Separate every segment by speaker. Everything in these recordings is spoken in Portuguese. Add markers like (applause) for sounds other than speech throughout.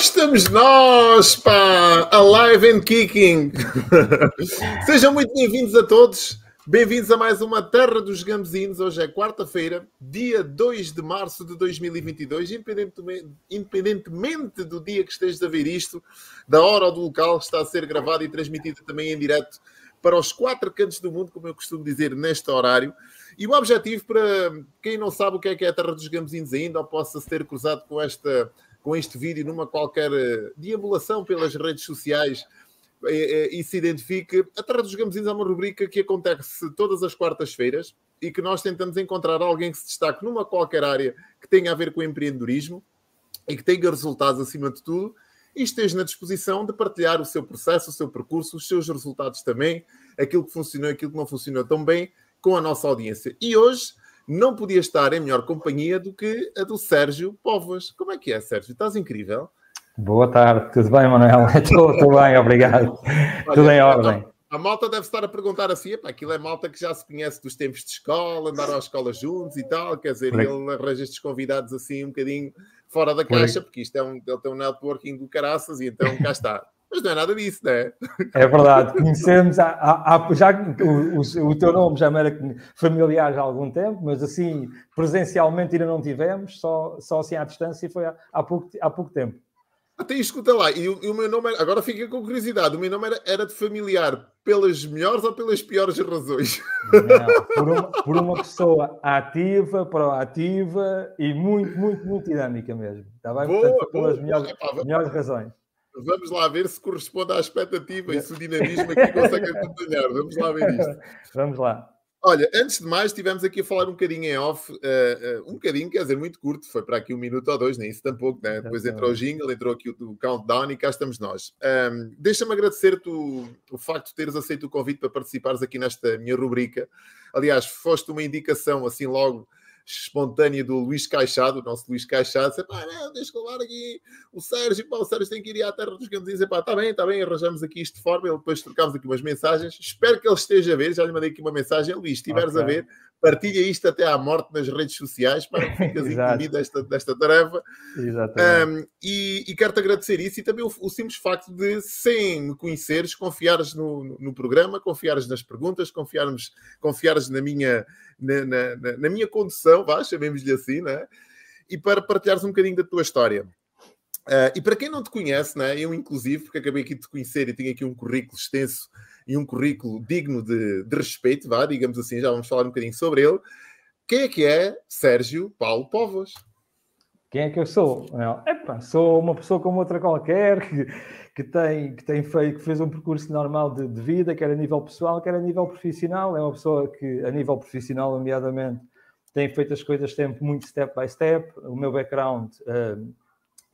Speaker 1: estamos nós, pá! Alive and kicking! (laughs) Sejam muito bem-vindos a todos. Bem-vindos a mais uma Terra dos Gambezinos. Hoje é quarta-feira, dia 2 de março de 2022. Independentemente, do dia que estejas a ver isto, da hora ou do local, está a ser gravado e transmitido também em direto para os quatro cantos do mundo, como eu costumo dizer, neste horário. E o objetivo, para quem não sabe o que é que é a Terra dos Gambezinos ainda, ou possa ser cruzado com esta com este vídeo numa qualquer eh, deambulação pelas redes sociais e, eh, eh, e se identifique. A Terra dos Gambezinos é uma rubrica que acontece todas as quartas-feiras e que nós tentamos encontrar alguém que se destaque numa qualquer área que tenha a ver com empreendedorismo e que tenha resultados acima de tudo e esteja na disposição de partilhar o seu processo, o seu percurso, os seus resultados também, aquilo que funcionou e aquilo que não funcionou tão bem com a nossa audiência. E hoje não podia estar em melhor companhia do que a do Sérgio Povas. Como é que é, Sérgio? Estás incrível.
Speaker 2: Boa tarde, tudo bem, Manuel? (laughs) Estou, bem, obrigado. Olha, tudo em ordem.
Speaker 1: A, a, malta deve estar a perguntar assim: epá, aquilo é malta que já se conhece dos tempos de escola, andaram à escola juntos e tal. Quer dizer, Por ele arranja estes convidados assim um bocadinho fora da caixa, porque isto é um, ele tem um networking do caraças e então cá está. Mas não é nada disso, não é?
Speaker 2: É verdade, conhecemos, há, há, já o, o, o, teu nome já me era familiar já há algum tempo, mas assim, presencialmente ainda não tivemos, só, só assim à distância foi há, há, pouco, há pouco tempo.
Speaker 1: Até escuta lá, e o, e o meu nome, era, agora fica com curiosidade, o meu nome era, era de familiar pelas melhores ou pelas piores razões?
Speaker 2: Não, por uma, por uma pessoa ativa, proativa e muito, muito, muito dinâmica mesmo. Está bem? Boa, Portanto, pelas boa, melhores, boa, melhores razões.
Speaker 1: Vamos lá ver se corresponde à expectativa e se o dinamismo aqui consegue acompanhar. Vamos lá ver isto. (laughs)
Speaker 2: Vamos lá.
Speaker 1: Olha, antes de mais, estivemos aqui a falar um bocadinho em off, uh, uh, um bocadinho, quer dizer, muito curto, foi para aqui um minuto ou dois, nem isso tampouco, né? Depois entrou o jingle, entrou aqui o, o countdown e cá estamos nós. Um, Deixa-me agradecer-te o, o, facto de teres aceito o convite para participares aqui nesta minha rubrica. Aliás, foste uma indicação assim logo espontânea do Luís Caixado, o nosso Luís Caixado, disse, pá, não, deixa eu levar aqui o Sérgio, pá, o Sérgio tem que ir à terra dos gambezinhos, pá, está bem, está bem, arranjamos aqui isto de forma, ele depois trocámos aqui umas mensagens, espero que ele esteja a ver, já lhe mandei aqui uma mensagem, Luís, se estiveres okay. a ver, partilha isto até à morte nas redes sociais para que fiques incluído desta, desta tarefa. Um, e, e quero-te agradecer isso e também o, o, simples facto de, sem me conheceres, confiares no, no, no programa, confiares nas perguntas, confiares, confiares na minha, na, na, na minha condução, vá, chamemos-lhe assim, né? e para partilhares um bocadinho da tua história. Uh, e para quem não te conhece, né, eu inclusive, porque acabei aqui de te conhecer e tenho aqui um currículo extenso e um currículo digno de, de respeito, vá, digamos assim, já vamos falar um bocadinho sobre ele. Quem é que é Sérgio Paulo Povos?
Speaker 2: Quem é que eu sou? Epa, sou uma pessoa como outra qualquer que, que, tem, que, tem feito, que fez um percurso normal de, de, vida, quer a nível pessoal, quer a nível profissional. É uma pessoa que, a nível profissional, nomeadamente, tem feito as coisas sempre muito step by step. O meu background é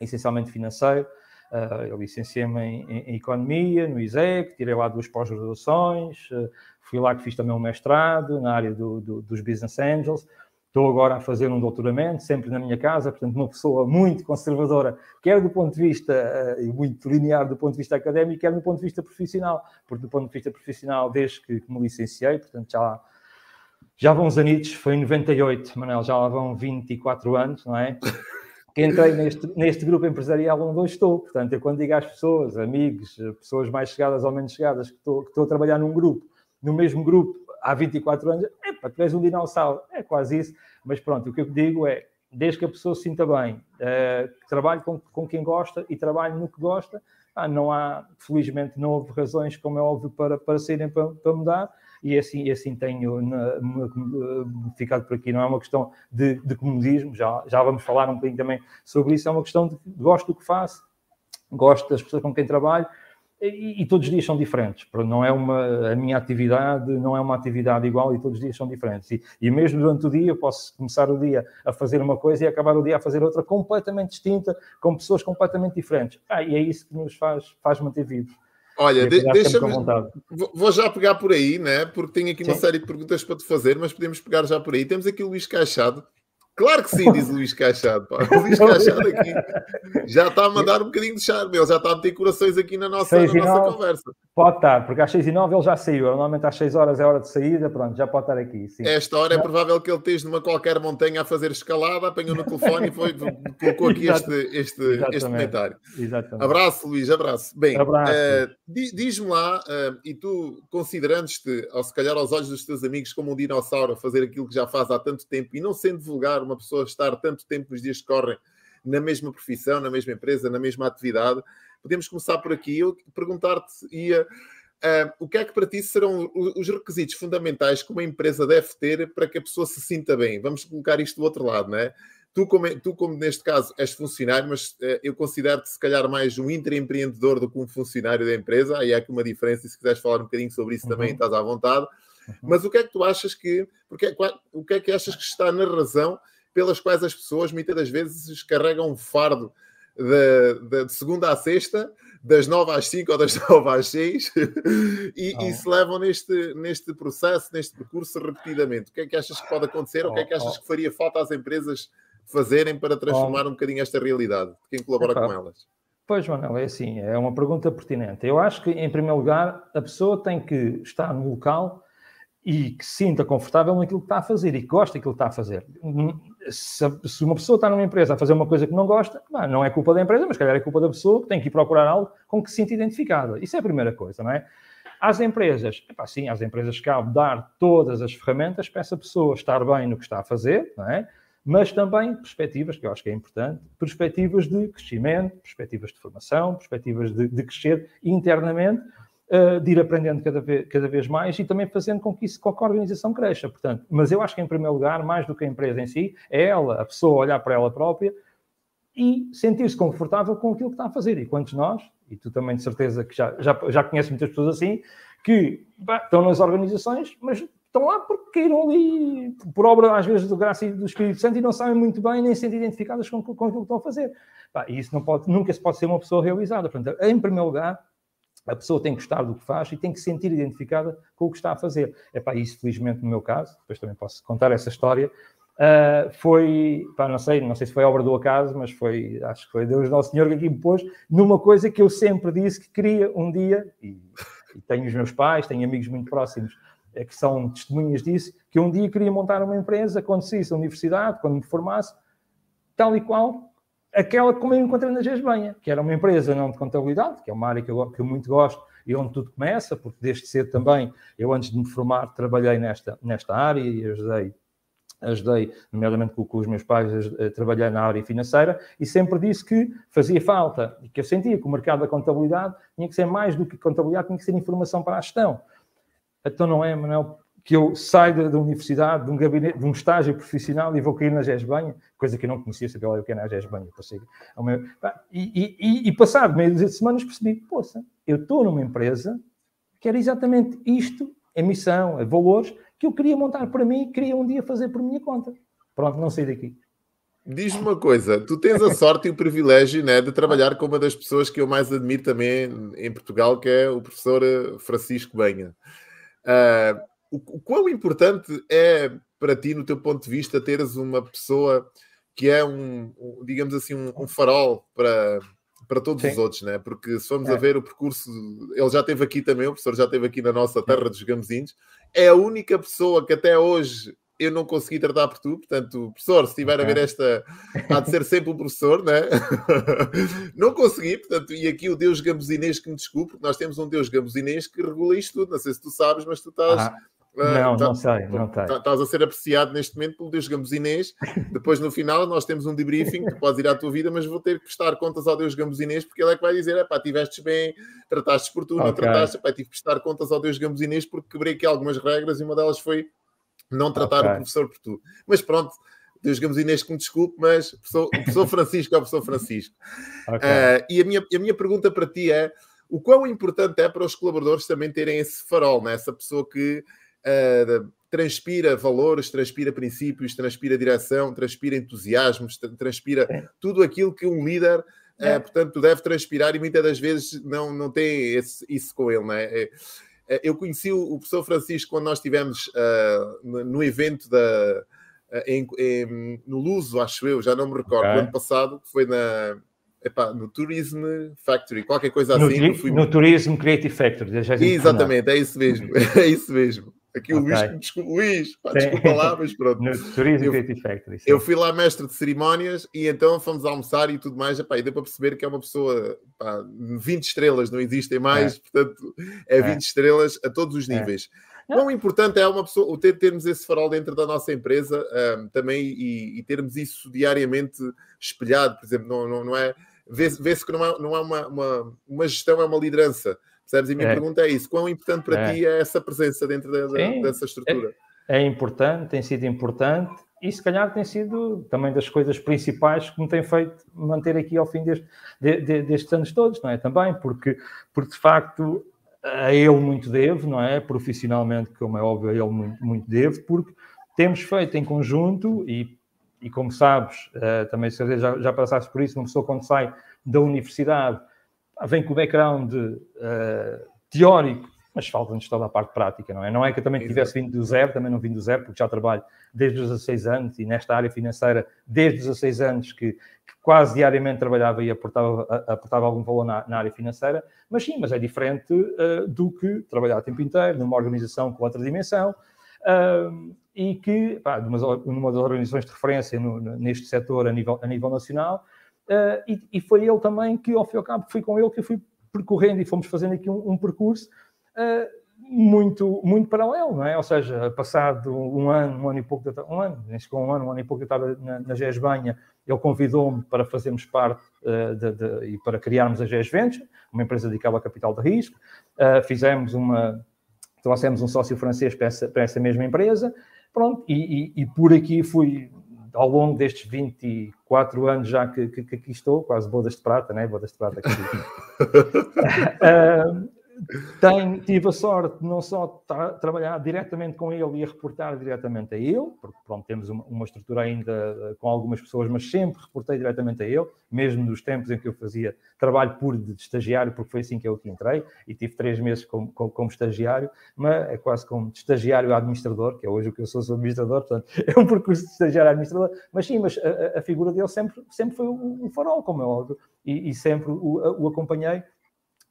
Speaker 2: essencialmente financeiro. Uh, eu licenciei-me em, em, Economia, no ISEC, tirei lá duas pós-graduações, uh, fui lá que fiz também um mestrado na área do, do, dos Business Angels. Estou agora a fazer um doutoramento, sempre na minha casa, portanto, uma pessoa muito conservadora, quer do ponto de vista, uh, e muito linear do ponto de vista académico, quer do ponto de vista profissional, porque do ponto de vista profissional, desde que, me licenciei, portanto, já, já vão uns anitos, foi em 98, Manel, já lá vão 24 anos, não é? (laughs) que entrei neste, neste grupo empresarial onde hoje estou. Portanto, eu quando digo às pessoas, amigos, pessoas mais chegadas ou menos chegadas, que estou, que estou a trabalhar num grupo, no mesmo grupo há 24 anos, é pá, tu és um dinossauro. É quase isso. Mas pronto, o que eu digo é, desde que a pessoa se sinta bem, uh, trabalhe com, com quem gosta e trabalhe no que gosta, ah, não há, felizmente, não houve razões, como é óbvio, para, para saírem para, para mudar e assim, assim tenho ficado por aqui. Não é uma questão de, de comodismo, já, já vamos falar um bocadinho também sobre isso, é uma questão de gosto do que faço, gosto das pessoas com quem trabalho, e, e, todos os dias são diferentes. Não é uma, a minha atividade não é uma atividade igual e todos os dias são diferentes. E, e, mesmo durante o dia, eu posso começar o dia a fazer uma coisa e acabar o dia a fazer outra completamente distinta, com pessoas completamente diferentes. Ah, e é isso que nos faz, faz manter vivos.
Speaker 1: Olha, de, deixa-me. Vou já pegar por aí, né? Porque tenho aqui Sim. uma série de perguntas para te fazer, mas podemos pegar já por aí. Temos aqui o Luís Caixado, Claro que sim, diz o Luís Cachado. Pá. O Luís Cachado aqui já está a mandar um bocadinho de charme, ele já está a meter corações aqui na nossa, na nossa conversa.
Speaker 2: Pode estar, porque às 6 e 9 ele já saiu. Normalmente às 6 horas é hora de saída, pronto, já pode estar aqui. Sim.
Speaker 1: Esta hora é provável que ele esteja numa qualquer montanha a fazer escalada, apanhou no telefone e foi, colocou aqui este, este, este comentário. Exatamente. Abraço, Luís, abraço. Bem, abraço. Uh, diz-me lá, uh, e tu considerantes-te, ou se calhar aos olhos dos teus amigos, como um dinossauro a fazer aquilo que já faz há tanto tempo e não sendo vulgar uma pessoa estar tanto tempo nos dias que correm na mesma profissão, na mesma empresa, na mesma atividade. Podemos começar por aqui. Eu perguntar-te, ia, uh, o que é que para ti serão os requisitos fundamentais que uma empresa deve ter para que a pessoa se sinta bem? Vamos colocar isto do outro lado, não é? Tu como, tu, como neste caso, és funcionário, mas uh, eu considero-te se calhar mais um intraempreendedor do que um funcionário da empresa. Aí há aqui uma diferença, e se quiseres falar um bocadinho sobre isso uhum. também, estás à vontade. Uhum. Mas o que é que tu achas que. Porque, o que é que achas que está na razão pelas quais as pessoas muitas das vezes carregam um fardo de, de, de, segunda à sexta, das nove às cinco ou das (laughs) nove às seis, e, oh. e, se levam neste, neste processo, neste percurso repetidamente. O que é que achas que pode acontecer? Oh, o que é que achas oh. que faria falta às empresas fazerem para transformar um bocadinho esta realidade? Quem colabora com elas?
Speaker 2: Pois, Manuel, é assim, é uma pergunta pertinente. Eu acho que, em primeiro lugar, a pessoa tem que estar no local e que sinta confortável naquilo que está a fazer e que gosta daquilo que está a fazer. Se, uma pessoa está numa empresa a fazer uma coisa que não gosta, não é culpa da empresa, mas calhar é culpa da pessoa que tem que ir procurar algo com que se sinta identificada. Isso é a primeira coisa, não é? Às empresas, epá, sim, às empresas cabe dar todas as ferramentas para essa pessoa estar bem no que está a fazer, não é? mas também perspectivas, que eu acho que é importante, perspectivas de crescimento, perspectivas de formação, perspectivas de, de crescer internamente, de ir aprendendo cada vez, cada vez mais e também fazendo com que, isso, com que a organização cresça. Portanto, mas eu acho que, em primeiro lugar, mais do que a empresa em si, é ela, a pessoa, olhar para ela própria e sentir-se confortável com aquilo que está a fazer. E quantos nós, e tu também de certeza que já, já, já conheces muitas pessoas assim, que bah, estão nas organizações, mas estão lá porque caíram ali por obra, às vezes, do graça e do Espírito Santo e não sabem muito bem nem se sentem identificadas com, com aquilo que estão a fazer. Bah, e isso não pode, nunca se pode ser uma pessoa realizada. Portanto, em primeiro lugar, a pessoa tem que gostar do que faz e tem que se sentir identificada com o que está a fazer. É para isso, felizmente, no meu caso, depois também posso contar essa história. Uh, foi, pá, não sei, não sei se foi obra do acaso, mas foi, acho que foi Deus Nosso Senhor que aqui me pôs numa coisa que eu sempre disse que queria um dia, e, e tenho os meus pais, tenho amigos muito próximos é, que são testemunhas disso, que um dia queria montar uma empresa quando saísse da universidade, quando me formasse, tal e qual aquela como eu encontrei na Gesbanha, que era uma empresa não de contabilidade, que é uma área que eu, que eu muito gosto e onde tudo começa, porque desde cedo também, eu antes de me formar, trabalhei nesta, nesta área e ajudei, ajudei nomeadamente com, com os meus pais, a, a trabalhar na área financeira e sempre disse que fazia falta e que eu sentia que o mercado da contabilidade tinha que ser mais do que contabilidade, tinha que ser informação para a gestão. Então não é, Manuel, que eu saio da, universidade, de um gabinete, de um estágio profissional e vou cair na GESBanha, coisa que eu não conhecia, sabia lá o que era a GESBanha. E, e, e passado meio de semanas percebi, poça, eu estou numa empresa que era exatamente isto, a missão, a valores, que eu queria montar para mim e queria um dia fazer por minha conta. Pronto, não saí daqui.
Speaker 1: Diz-me uma coisa, tu tens a sorte e o privilégio né, de trabalhar com uma das pessoas que eu mais admiro também em Portugal, que é o professor Francisco Benha. Uh, o, o quão importante é para ti, no teu ponto de vista, teres uma pessoa que é um, um digamos assim, um, um, farol para, para todos Sim. os outros, né? Porque se formos é. a ver o percurso, ele já esteve aqui também, o professor já esteve aqui na nossa terra dos Gamezinhos, é a única pessoa que até hoje eu não consegui tratar por tu, portanto, professor, se estiver okay. a ver esta, há de ser sempre um professor, né? (laughs) não consegui, portanto, e aqui o Deus Gambuzinês que me desculpe, porque nós temos um Deus Gambuzinês que regula isto tudo, não sei se tu sabes, mas tu estás... Ah
Speaker 2: não, tá, não sei, não.
Speaker 1: Tá, estás a ser apreciado neste momento pelo Deus Gambuzinês. (laughs) Depois, no final, nós temos um debriefing, tu podes ir à tua vida, mas vou ter que prestar contas ao Deus Gambuzinês, porque ele é que vai dizer: pá, tivestes bem, trataste por tu, okay. não trataste, pá, tive que prestar contas ao Deus Gambuzinês porque quebrei aqui algumas regras e uma delas foi não tratar okay. o professor por tu. Mas pronto, Deus Gambuzinês que me desculpe, mas o professor, o professor Francisco é o professor Francisco. (laughs) Okay. Uh, e a minha, a minha pergunta para ti é: o quão importante é para os colaboradores também terem esse farol, né? essa pessoa que uh, transpira valores, transpira princípios, transpira direção, transpira entusiasmos, transpira é. tudo aquilo que um líder, é. uh, portanto, deve transpirar e muitas das vezes não, não tem esse, isso com ele, não é? é, é eu conheci o professor Francisco quando nós estivemos uh, no evento da, em, em, no Luso, acho eu, já não me recordo, okay. ano passado, que foi na, epá, no Tourism Factory, qualquer coisa
Speaker 2: no
Speaker 1: assim.
Speaker 2: Fui... No Tourism Creative Factory.
Speaker 1: Exatamente, é isso mesmo, (laughs) é isso mesmo. Aqui o okay. Luís, desculpa, Luís, pá, desculpa lá, mas pronto.
Speaker 2: No Tourism eu, Creative Factory.
Speaker 1: Sim. Eu fui lá mestre de cerimónias e então fomos almoçar e tudo mais. Epá, e deu para perceber que é uma pessoa, pá, 20 estrelas, não existem mais, é. portanto, é 20 é. estrelas a todos os é. níveis. É. Quão importante é uma pessoa, o ter, termos esse farol dentro da nossa empresa um, também e, e, termos isso diariamente espelhado, por exemplo, não, não, não é. Vê-se vê que não é, não é uma, uma, uma gestão, é uma liderança Percebes? E a minha é. pergunta é isso: quão importante para é. ti é essa presença dentro de, de, dessa estrutura?
Speaker 2: É, é, importante, tem sido importante e se calhar tem sido também das coisas principais que me tem feito manter aqui ao fim deste, de, de, destes anos todos, não é? Também, porque, porque de facto a ele muito devo, não é? Profissionalmente, como é óbvio, a ele muito, muito devo, porque temos feito em conjunto e, e como sabes, uh, também já, já passaste por isso, uma pessoa quando sai da universidade vem com o background uh, teórico, mas falta-nos toda a parte prática, não é? Não é que eu também tivesse vindo do zero, também não vim do zero, porque já trabalho desde os 16 anos e nesta área financeira desde os 16 anos que, que quase diariamente trabalhava e aportava, aportava algum valor na, na, área financeira, mas sim, mas é diferente uh, do que trabalhar o tempo inteiro numa organização com outra dimensão uh, e que, pá, numa, numa das organizações de referência no, neste setor a nível, a nível nacional, Uh, e, e, foi ele também que, ao fim e ao cabo, fui com ele que eu fui percorrendo e fomos fazendo aqui um, um percurso uh, muito, muito paralelo, não é? Ou seja, passado um ano, um ano e pouco, de, um ano, nem com um ano, um ano e pouco eu estava na, na GES Banha, ele convidou-me para fazermos parte uh, de, de, e para criarmos a GES Venture, uma empresa dedicada a capital de risco. fizemos uma, trouxemos um sócio francês para essa, para essa mesma empresa, pronto, e, e, e por aqui fui ao longo destes 24 anos já que, que, que aqui estou, quase bodas de prata, né? Bodas de prata aqui. uh, (laughs) (laughs) tenho, tive a sorte de não só tra trabalhar diretamente com ele e a reportar diretamente a ele, porque pronto, temos uma, uma, estrutura ainda eh, com algumas pessoas, mas sempre reportei diretamente a ele, mesmo nos tempos em que eu fazia trabalho puro de estagiário, porque foi assim que eu aqui entrei, e tive três meses como, como, como estagiário, mas é quase como estagiário administrador, que é hoje o que eu sou, sou administrador, portanto, (laughs) é um percurso de estagiário administrador, mas sim, mas a, a figura dele sempre, sempre foi o farol, como é óbvio, e, e sempre o, o acompanhei,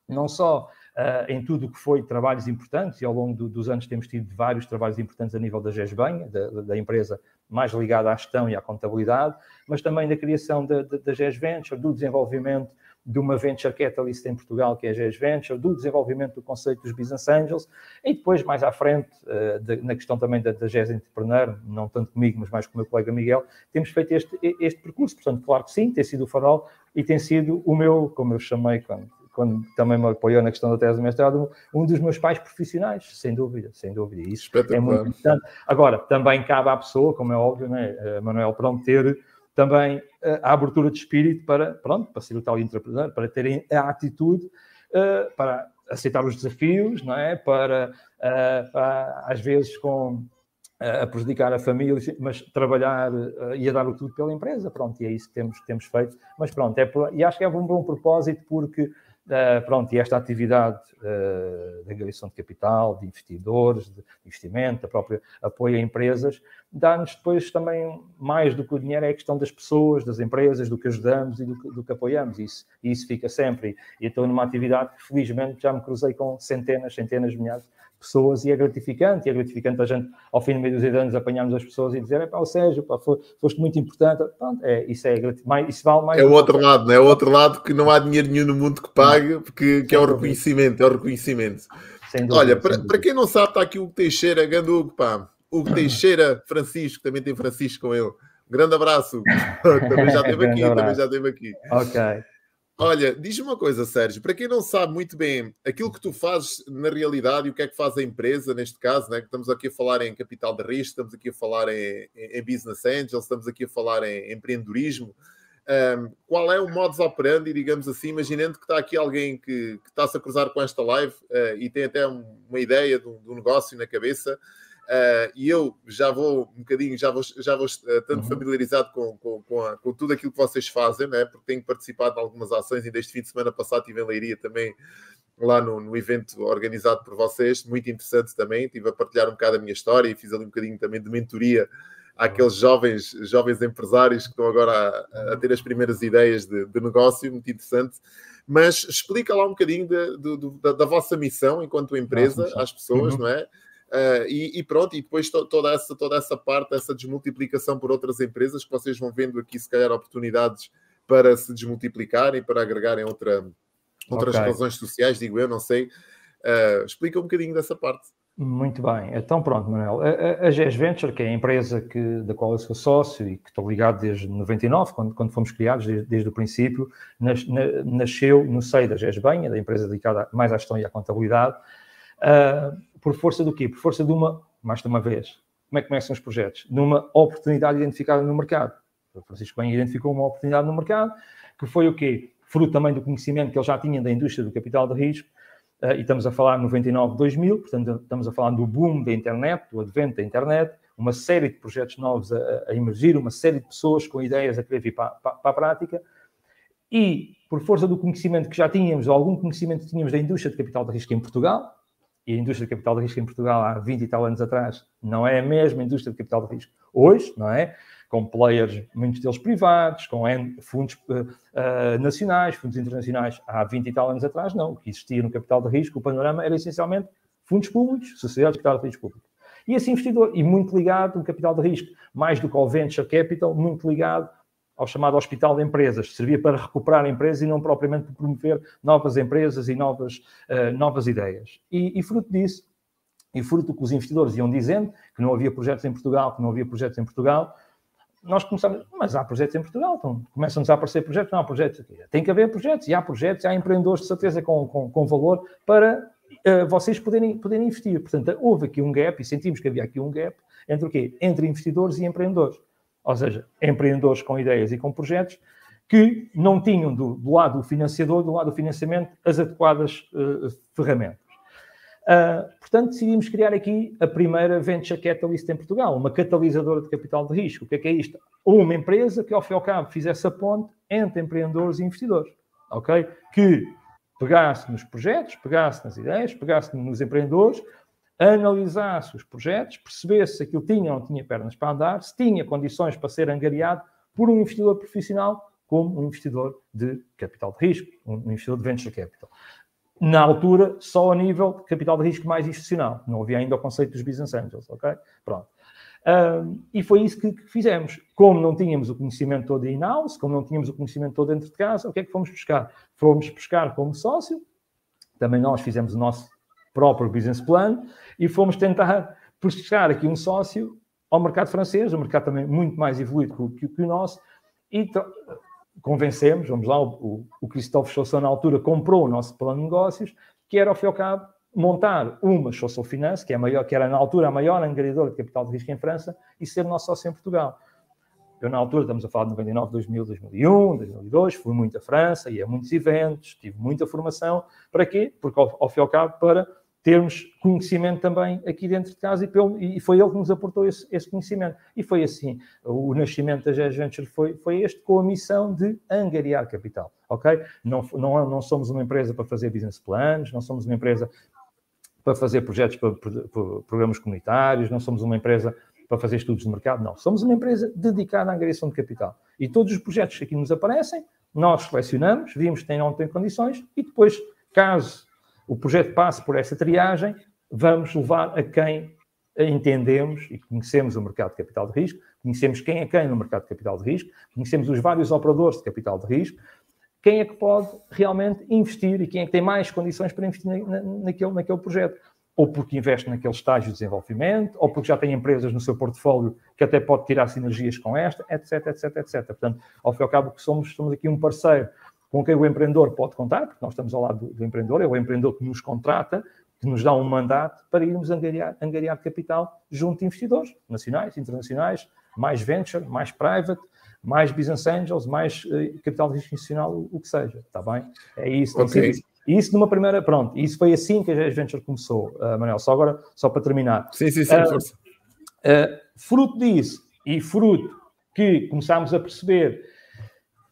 Speaker 2: não só uh, em tudo o que foi trabalhos importantes, e ao longo do, dos anos temos tido vários trabalhos importantes a nível da GESBAN, da, da, empresa mais ligada à gestão e à contabilidade, mas também da criação da, da, da GES Venture, do desenvolvimento de uma Venture Catalyst em Portugal, que é a GES Venture, do desenvolvimento do conceito dos Business Angels, e depois, mais à frente, de, na questão também da, da GES Entrepreneur, não tanto comigo, mas mais com o meu colega Miguel, temos feito este, este percurso. Portanto, claro que sim, tem sido o farol e tem sido o meu, como eu chamei quando quando também me apoiou na questão da tese de mestrado, um dos meus pais profissionais, sem dúvida, sem dúvida. Isso é muito importante. Agora, também cabe à pessoa, como é óbvio, né, eh, Manuel, pronto, ter também eh, a abertura de espírito para, pronto, para ser o tal entrepreneur, para terem a atitude uh, para aceitar os desafios, não é? Para, uh, para às vezes com a prejudicar a família, mas trabalhar uh, e a dar o tudo pela empresa, pronto, e é isso que temos, temos feito. Mas pronto, é por, e acho que é um bom propósito porque Uh, pronto, e esta atividade uh, de angariação de capital, de investidores, de investimento, da própria apoio a empresas, dá-nos depois também mais do que o dinheiro, é a questão das pessoas, das empresas, do que ajudamos e do que, do que apoiamos. Isso, isso fica sempre. E estou numa atividade que, felizmente, já me cruzei com centenas, centenas de milhares pessoas e é gratificante, e é gratificante a gente, ao fim de meio dos anos, apanharmos as pessoas e dizer, é pá, o Sérgio, pá, foste muito importante, Pronto, é, isso, é, isso vale mais.
Speaker 1: É o outro lado, não é? O outro lado que não há dinheiro nenhum no mundo que pague, porque que é o reconhecimento, é o reconhecimento. Dúvida, Olha, para, para quem não sabe, está aqui o Teixeira, Gandugo, pá, Hugo Teixeira Francisco, também tem Francisco com ele. Grande abraço. (laughs) também já (laughs) esteve aqui, também já esteve aqui.
Speaker 2: Ok.
Speaker 1: Olha, diz uma coisa, Sérgio, para quem não sabe muito bem aquilo que tu fazes na realidade e o que é que faz a empresa, neste caso, né? estamos aqui a falar em capital de risco, estamos aqui a falar em, em business angels, estamos aqui a falar em empreendedorismo. Um, qual é o modus operandi, digamos assim, imaginando que está aqui alguém que, que está-se a cruzar com esta live uh, e tem até um, uma ideia de um, de um negócio na cabeça, Uh, e eu já vou um bocadinho, já vou, já vou uh, tanto uhum. familiarizado com, com, com, a, com, tudo aquilo que vocês fazem, né? porque tenho participado em algumas ações, e deste fim de semana passado estive em Leiria também, lá no, no, evento organizado por vocês, muito interessante também, estive a partilhar um bocado a minha história e fiz ali um bocadinho também de mentoria àqueles jovens, jovens empresários que estão agora a, a ter as primeiras ideias de, de, negócio, muito interessante. Mas explica lá um bocadinho de, de, da, da, vossa missão enquanto empresa às pessoas, uhum. não é? Uh, e, e, pronto, e depois to, toda, essa, toda essa parte, essa desmultiplicação por outras empresas que vocês vão vendo aqui, se calhar, oportunidades para se desmultiplicarem, para agregarem outra, outras okay. razões sociais, digo eu, não sei. Uh, explica um bocadinho dessa parte.
Speaker 2: Muito bem, então pronto, Manuel. A, a, GES Venture, que é a empresa que, da qual eu sou sócio e que estou ligado desde 99, quando, quando fomos criados, desde, desde o princípio, nas, na, nasceu no seio da GES Benha, da empresa dedicada mais à gestão e à contabilidade, uh, por força do quê? Por força de uma, mais de uma vez, como é que começam os projetos? Numa oportunidade identificada no mercado. O Francisco Benha identificou uma oportunidade no mercado, que foi o quê? Fruto também do conhecimento que ele já tinha da indústria do capital de risco, uh, e estamos a falar 99, 2000, portanto estamos a falar do boom da internet, do advento da internet, uma série de projetos novos a, a emergir, uma série de pessoas com ideias a querer vir para, para, para, a prática, e por força do conhecimento que já tínhamos, ou algum conhecimento que tínhamos da indústria de capital de risco em Portugal, e a indústria de capital de risco em Portugal há 20 e tal anos atrás não é a mesma indústria de capital de risco hoje, não é? Com players, muitos deles privados, com fundos uh, nacionais, fundos internacionais, há 20 e tal anos atrás, não. O que existia no capital de risco, o panorama era essencialmente fundos públicos, sociedades de capital de risco público. E esse investidor, e muito ligado, o capital de risco, mais do que ao venture capital, muito ligado ao chamado hospital de empresas, servia para recuperar empresas e não propriamente para promover novas empresas e novas, uh, novas ideias. E, e, fruto disso, e fruto do que os investidores iam dizendo, que não havia projetos em Portugal, que não havia projetos em Portugal, nós começamos, mas há projetos em Portugal, então começam-nos a aparecer projetos, não há projetos. Tem que haver projetos, e há projetos, e há empreendedores de certeza com, com, com valor para uh, vocês poderem, poderem investir. Portanto, houve aqui um gap, e sentimos que havia aqui um gap, entre o quê? Entre investidores e empreendedores ou seja, empreendedores com ideias e com projetos que não tinham do, do lado do financiador, do lado do financiamento, as adequadas uh, ferramentas. Uh, portanto, decidimos criar aqui a primeira Venture Catalyst em Portugal, uma catalisadora de capital de risco. O que é que é isto? Uma empresa que, ao fim e ao cabo, fizesse a ponte entre empreendedores e investidores, ok? Que pegasse nos projetos, pegasse nas ideias, pegasse nos empreendedores, analisasse os projetos, percebesse se aquilo tinha ou não tinha pernas para andar, se tinha condições para ser angariado por um investidor profissional como um investidor de capital de risco, um investidor de venture capital. Na altura, só a nível de capital de risco mais institucional. Não havia ainda o conceito dos business angels, ok? Pronto. Um, e foi isso que, que, fizemos. Como não tínhamos o conhecimento todo in-house, como não tínhamos o conhecimento todo dentro de casa, o que é que fomos buscar? Fomos buscar como sócio, também nós fizemos o nosso próprio business plan e fomos tentar puxar aqui um sócio ao mercado francês, um mercado também muito mais evoluído que, que o nosso, e convencemos, vamos lá, o, o Christophe Chausson na altura comprou o nosso plano de negócios, que era, ao fim e ao cabo, montar uma Chausson Finance, que, é maior, que era na altura a maior angariadora de capital de risco em França, e ser nosso sócio em Portugal. Eu, na altura, estamos a falar de 99, 2000, 2001, 2002, fui muito à França, ia a muitos eventos, tive muita formação. Para quê? Porque, ao, ao fim e ao cabo, para termos conhecimento também aqui dentro de casa e, pelo, e foi ele que nos aportou esse, esse, conhecimento. E foi assim, o nascimento da GES Venture foi, foi este com a missão de angariar capital, ok? Não, não, não somos uma empresa para fazer business plans, não somos uma empresa para fazer projetos para, programas comunitários, não somos uma empresa para fazer estudos de mercado, não. Somos uma empresa dedicada à angariação de capital. E todos os projetos que aqui nos aparecem, nós selecionamos, vimos que ou não têm condições e depois, caso o projeto passe por essa triagem, vamos levar a quem entendemos e conhecemos o mercado de capital de risco, conhecemos quem é quem no mercado de capital de risco, conhecemos os vários operadores de capital de risco, quem é que pode realmente investir e quem é que tem mais condições para investir na, naquele, naquele projeto. Ou porque investe naquele estágio de desenvolvimento, ou porque já tem empresas no seu portfólio que até pode tirar sinergias com esta, etc, etc, etc. Portanto, ao fim e ao cabo, que somos, somos aqui um parceiro com quem o empreendedor pode contar, porque nós estamos ao lado do, do empreendedor, é o empreendedor que nos contrata, que nos dá um mandato para irmos angariar, angariar capital junto de investidores nacionais, internacionais, mais venture, mais private, mais business angels, mais uh, capital institucional, o, o, que seja, está bem? É isso. Okay. Isso. E isso numa primeira, pronto, isso foi assim que a GES Venture começou, uh, Manuel, só agora, só para terminar.
Speaker 1: Sim, sim, sim, uh, força.
Speaker 2: fruto disso, e fruto que começámos a perceber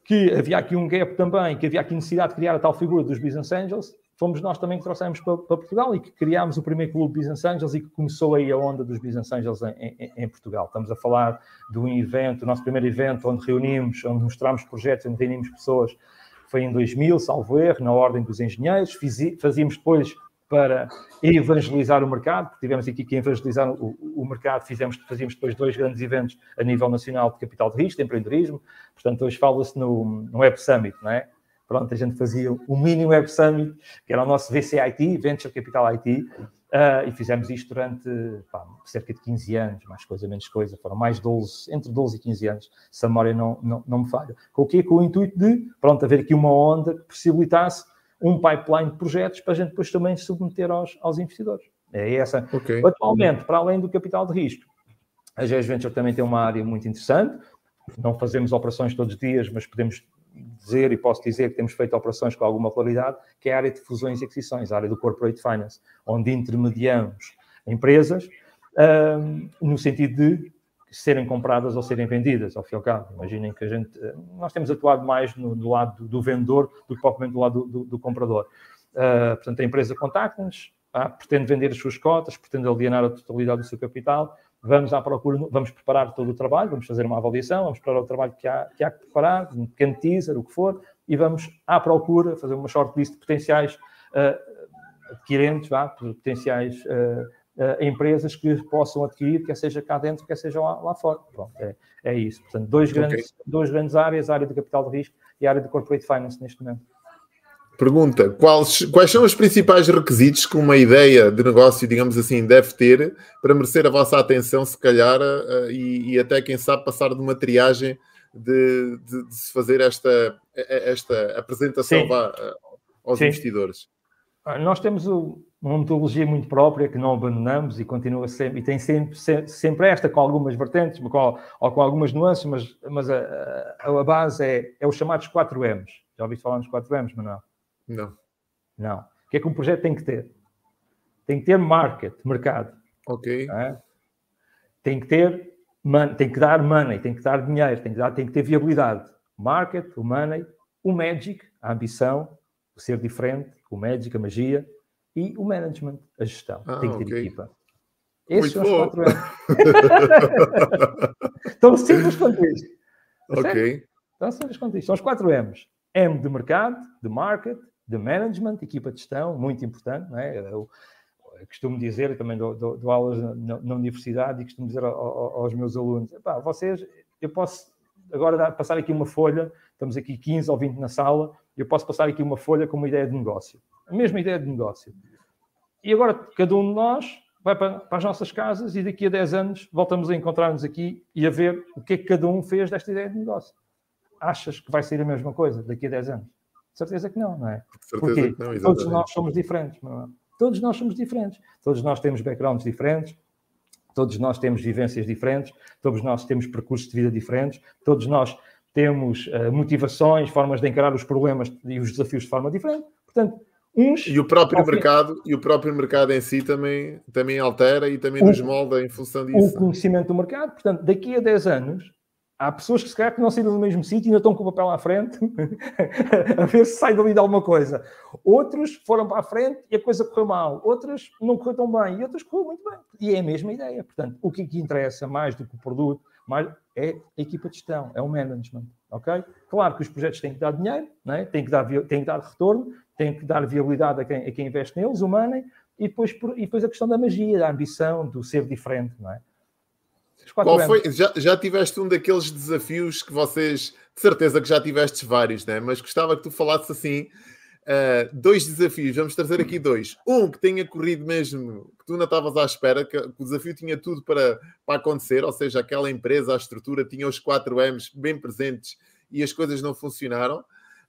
Speaker 2: que havia aqui um gap também, que havia aqui necessidade de criar a tal figura dos business angels, fomos nós também que trouxemos para, para, Portugal e que criámos o primeiro clube Business Angels e que começou aí a onda dos Business Angels em, em, em, Portugal. Estamos a falar de um evento, o nosso primeiro evento, onde reunimos, onde mostramos projetos, onde reunimos pessoas, foi em 2000, salvo erro, na Ordem dos Engenheiros. Fazíamos depois para evangelizar o mercado, porque tivemos aqui que evangelizar o, o, mercado, fizemos, fazíamos depois dois grandes eventos a nível nacional de capital de risco, de empreendedorismo, portanto hoje fala-se no, no Web Summit, não é? Pronto, a gente fazia o Mini Web Summit, que era o nosso VCIT, Venture Capital IT, uh, e fizemos isto durante pá, cerca de 15 anos, mais coisa, menos coisa, foram mais 12, entre 12 e 15 anos, se a memória não, não, não me falha. Com o quê? Com o intuito de, pronto, haver aqui uma onda que possibilitasse um pipeline de projetos para a gente depois também submeter aos, aos investidores. É essa. Okay. Atualmente, para além do capital de risco, a GES Venture também tem uma área muito interessante. Não fazemos operações todos os dias, mas podemos dizer e posso dizer que temos feito operações com alguma qualidade, que é a área de fusões e aquisições, a área do corporate finance, onde intermediamos empresas um, no sentido de serem compradas ou serem vendidas, ao fim e ao cabo. Imaginem que a gente. Nós temos atuado mais no, do lado do vendedor do que propriamente do lado do, do, do comprador. Uh, portanto, a empresa contacta-nos, ah, pretende vender as suas cotas, pretende alienar a totalidade do seu capital. Vamos à procura, vamos preparar todo o trabalho, vamos fazer uma avaliação, vamos preparar o trabalho que há que, há que preparar, um pequeno teaser, o que for, e vamos à procura, fazer uma shortlist de potenciais uh, adquirentes, vá, potenciais. Uh, uh, empresas que possam adquirir, quer seja cá dentro, quer seja lá, lá fora. Pronto, é, é isso. Portanto, dois grandes, okay. duas grandes áreas, a área de capital de risco e a área de corporate finance neste momento.
Speaker 1: Pergunta: quais, quais são os principais requisitos que uma ideia de negócio, digamos assim, deve ter para merecer a vossa atenção, se calhar, uh, e, e, até, quem sabe, passar de uma triagem de, de, de se fazer esta, esta apresentação vá, uh, aos Sim. investidores?
Speaker 2: Ah, nós temos o, uma metodologia muito própria que não abandonamos e continua sempre, e tem sempre, sempre esta, com algumas vertentes, com, ou com algumas nuances, mas, mas a, a, a, base é, é os chamados 4 M's. Já ouviste falar nos 4 M's, Manuel?
Speaker 1: Não.
Speaker 2: Não. O que é que um projeto tem que ter? Tem que ter market, mercado.
Speaker 1: Ok.
Speaker 2: É? Tem que ter, man, tem que dar money, tem que dar dinheiro, tem que, dar, tem que ter viabilidade. Market, o money, o magic, a ambição, o ser diferente, o magic, a magia, e o management, a gestão. Ah, tem que ter okay. equipa. Esses Muito são os quatro M's. (laughs) Tão simples quanto isto.
Speaker 1: Ok.
Speaker 2: Tão simples quanto isto. São os quatro M's. M de mercado, de market, de management, equipa de gestão, muito importante. Não é? Eu, costumo dizer, eu também dou, dou, dou aulas na, na, universidade e costumo dizer aos meus alunos: vocês, eu posso agora dar, passar aqui uma folha, estamos aqui 15 ou 20 na sala, eu posso passar aqui uma folha com uma ideia de negócio a mesma ideia de negócio. E agora cada um de nós vai para, para, as nossas casas e daqui a 10 anos voltamos a encontrar-nos aqui e a ver o que é que cada um fez desta ideia de negócio. Achas que vai ser a mesma coisa daqui a 10 anos? Certeza que não, não é?
Speaker 1: Certeza que não,
Speaker 2: Todos nós somos diferentes, não é? Todos nós somos diferentes. Todos nós temos backgrounds diferentes. Todos nós temos vivências diferentes. Todos nós temos percursos de vida diferentes. Todos nós temos uh, motivações, formas de encarar os problemas e os desafios de forma diferente. Portanto,
Speaker 1: Uns, e o próprio mercado e o próprio mercado em si também, também altera e também o, nos molda em função disso.
Speaker 2: O conhecimento do mercado, portanto, daqui a 10 anos há pessoas que se calhar que não saíram do mesmo sítio e ainda estão com o papel à frente (laughs) a ver se sai dali de alguma coisa. Outros foram para a frente e a coisa correu mal. Outros não correu tão bem e outros correu muito bem. E é a mesma ideia. Portanto, o que aqui interessa mais do que o produto mais é a equipa de gestão, é o management. ok? Claro que os projetos têm que dar dinheiro, não é? têm, que dar, têm que dar retorno, tem que dar viabilidade a quem, a quem investe neles, o money, e depois, e depois a questão da magia, da ambição, do ser diferente, não é?
Speaker 1: Qual foi? Já, já tiveste um daqueles desafios que vocês, de certeza que já tivestes vários, né? mas gostava que tu falasses assim, uh, dois desafios, vamos trazer aqui dois. Um que tenha corrido mesmo, que tu não estavas à espera, que, o desafio tinha tudo para, para acontecer, ou seja, aquela empresa, a estrutura, tinha os 4 M's bem presentes e as coisas não funcionaram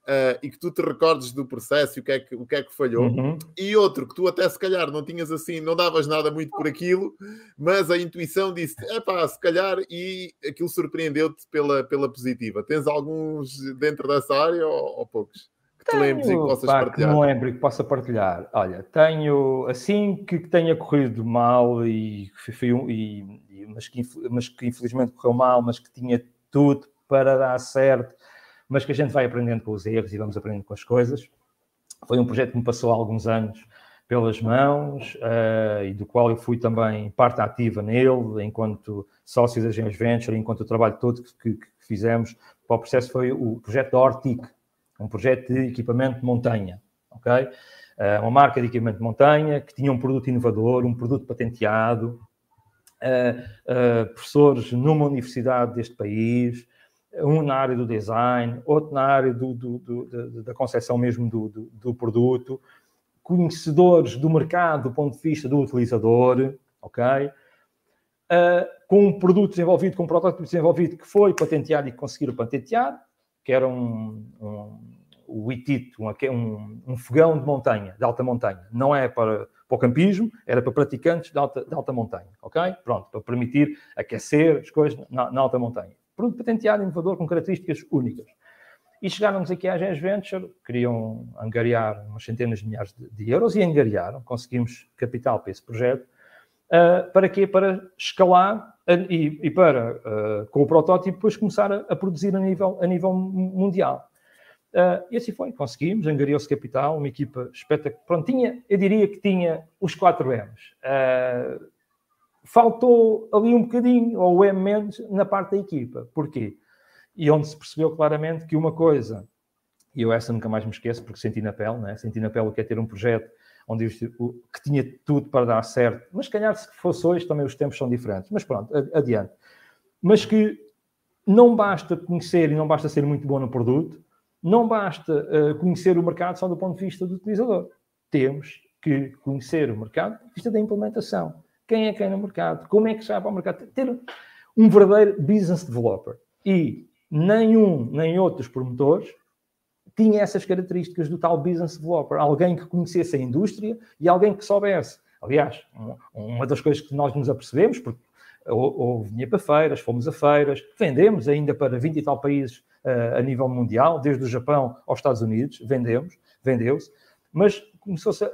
Speaker 1: uh, e que tu te recordes do processo e o que é que, o que, é que falhou, uhum. e outro que tu até se calhar não tinhas assim, não davas nada muito por aquilo, mas a intuição disse, é pá, se calhar, e aquilo surpreendeu-te pela, pela positiva. Tens alguns dentro dessa área ou, ou poucos? Que te lembres e que possas pá, partilhar?
Speaker 2: Que me lembro e que possa partilhar. Olha, tenho, assim que tenha corrido mal e, e, e mas, que, mas que infelizmente correu mal, mas que tinha tudo para dar certo mas que a gente vai aprendendo com os erros e vamos aprendendo com as coisas. Foi um projeto que me passou há alguns anos pelas mãos uh, e do qual eu fui também parte ativa nele, enquanto sócio da Gens Venture, enquanto o trabalho todo que, que, fizemos para o processo foi o projeto da Ortic, um projeto de equipamento de montanha, ok? Uh, uma marca de equipamento de montanha que tinha um produto inovador, um produto patenteado, uh, professores numa universidade deste país, um na área do design, outro na área do, do, do, da concepção mesmo do, produto, conhecedores do mercado do ponto de vista do utilizador, ok? Uh, com um produto desenvolvido, com um protótipo desenvolvido que foi patenteado e conseguiram patentear, que era um, um o ITIT, um, um, fogão de montanha, de alta montanha. Não é para, para o campismo, era para praticantes de alta, de alta montanha, ok? Pronto, para permitir aquecer as coisas na, na alta montanha. Produto patenteado, inovador, com características únicas. E chegaram-nos aqui à Gens Venture, queriam angariar umas centenas de milhares de, de euros e angariaram, conseguimos capital para esse projeto. Uh, para quê? Para escalar e, e para, uh, com o protótipo, depois começar a, a, produzir a nível, a nível mundial. Uh, e assim foi, conseguimos, angariou-se capital, uma equipa espetacular. Pronto, tinha, eu diria que tinha os 4 M's. faltou ali um bocadinho, ou o M menos, na parte da equipa. Porquê? e onde se percebeu claramente que uma coisa, e eu essa nunca mais me esqueço, porque senti na pele, né? senti na pele o que é ter um projeto onde que tinha tudo para dar certo, mas calhar se fosse hoje também os tempos são diferentes, mas pronto, adiante. Mas que não basta conhecer e não basta ser muito bom no produto, não basta uh, conhecer o mercado só do ponto de vista do utilizador. Temos que conhecer o mercado do ponto de vista da implementação. Quem é quem no mercado? Como é que sai para o mercado? Ter um verdadeiro business developer. E nenhum nem outros promotores tinha essas características do tal business developer, alguém que conhecesse a indústria e alguém que soubesse. Aliás, uma das coisas que nós nos apercebemos, porque ou, ou vinha para feiras, fomos a feiras, vendemos ainda para 20 e tal países uh, a nível mundial, desde o Japão aos Estados Unidos, vendemos, vendeu-se, mas começou-se a,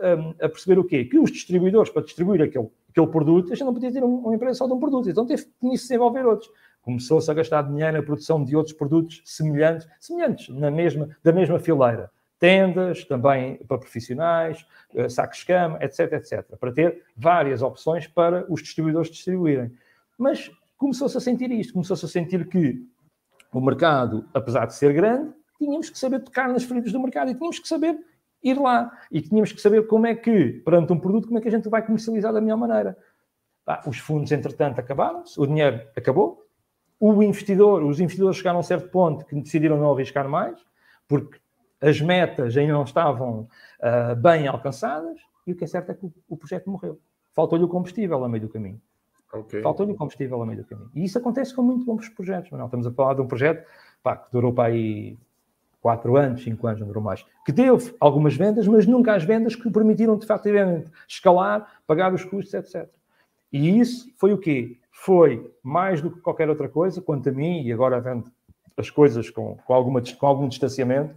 Speaker 2: a, perceber o quê? Que os distribuidores, para distribuir aquele, aquele produto, a gente não podia ter uma empresa só de um produto, então teve que desenvolver outros começou-se a gastar dinheiro na produção de outros produtos semelhantes, semelhantes na mesma, da mesma fileira. Tendas, também para profissionais, eh, sacos de cama, etc, etc. Para ter várias opções para os distribuidores distribuírem. Mas começou-se a sentir isto, começou-se a sentir que o mercado, apesar de ser grande, tínhamos que saber tocar nas feridas do mercado e tínhamos que saber ir lá. E tínhamos que saber como é que, perante um produto, como é que a gente vai comercializar da melhor maneira. os fundos, entretanto, acabaram-se, o dinheiro acabou, o investidor, os investidores chegaram a um certo ponto que decidiram não arriscar mais, porque as metas ainda não estavam uh, bem alcançadas, e o que é certo é que o, o projeto morreu. Faltou-lhe o combustível a meio do caminho. Okay. Faltou-lhe o combustível a meio do caminho. E isso acontece com muito bons projetos. Não, estamos a falar de um projeto pá, que durou para aí 4 anos, 5 anos, não durou mais, que teve algumas vendas, mas nunca as vendas que permitiram, de facto, escalar, pagar os custos, etc. E isso foi o quê? Foi mais do que qualquer outra coisa, quanto a mim, e agora vendo as coisas com, com, alguma, com algum distanciamento,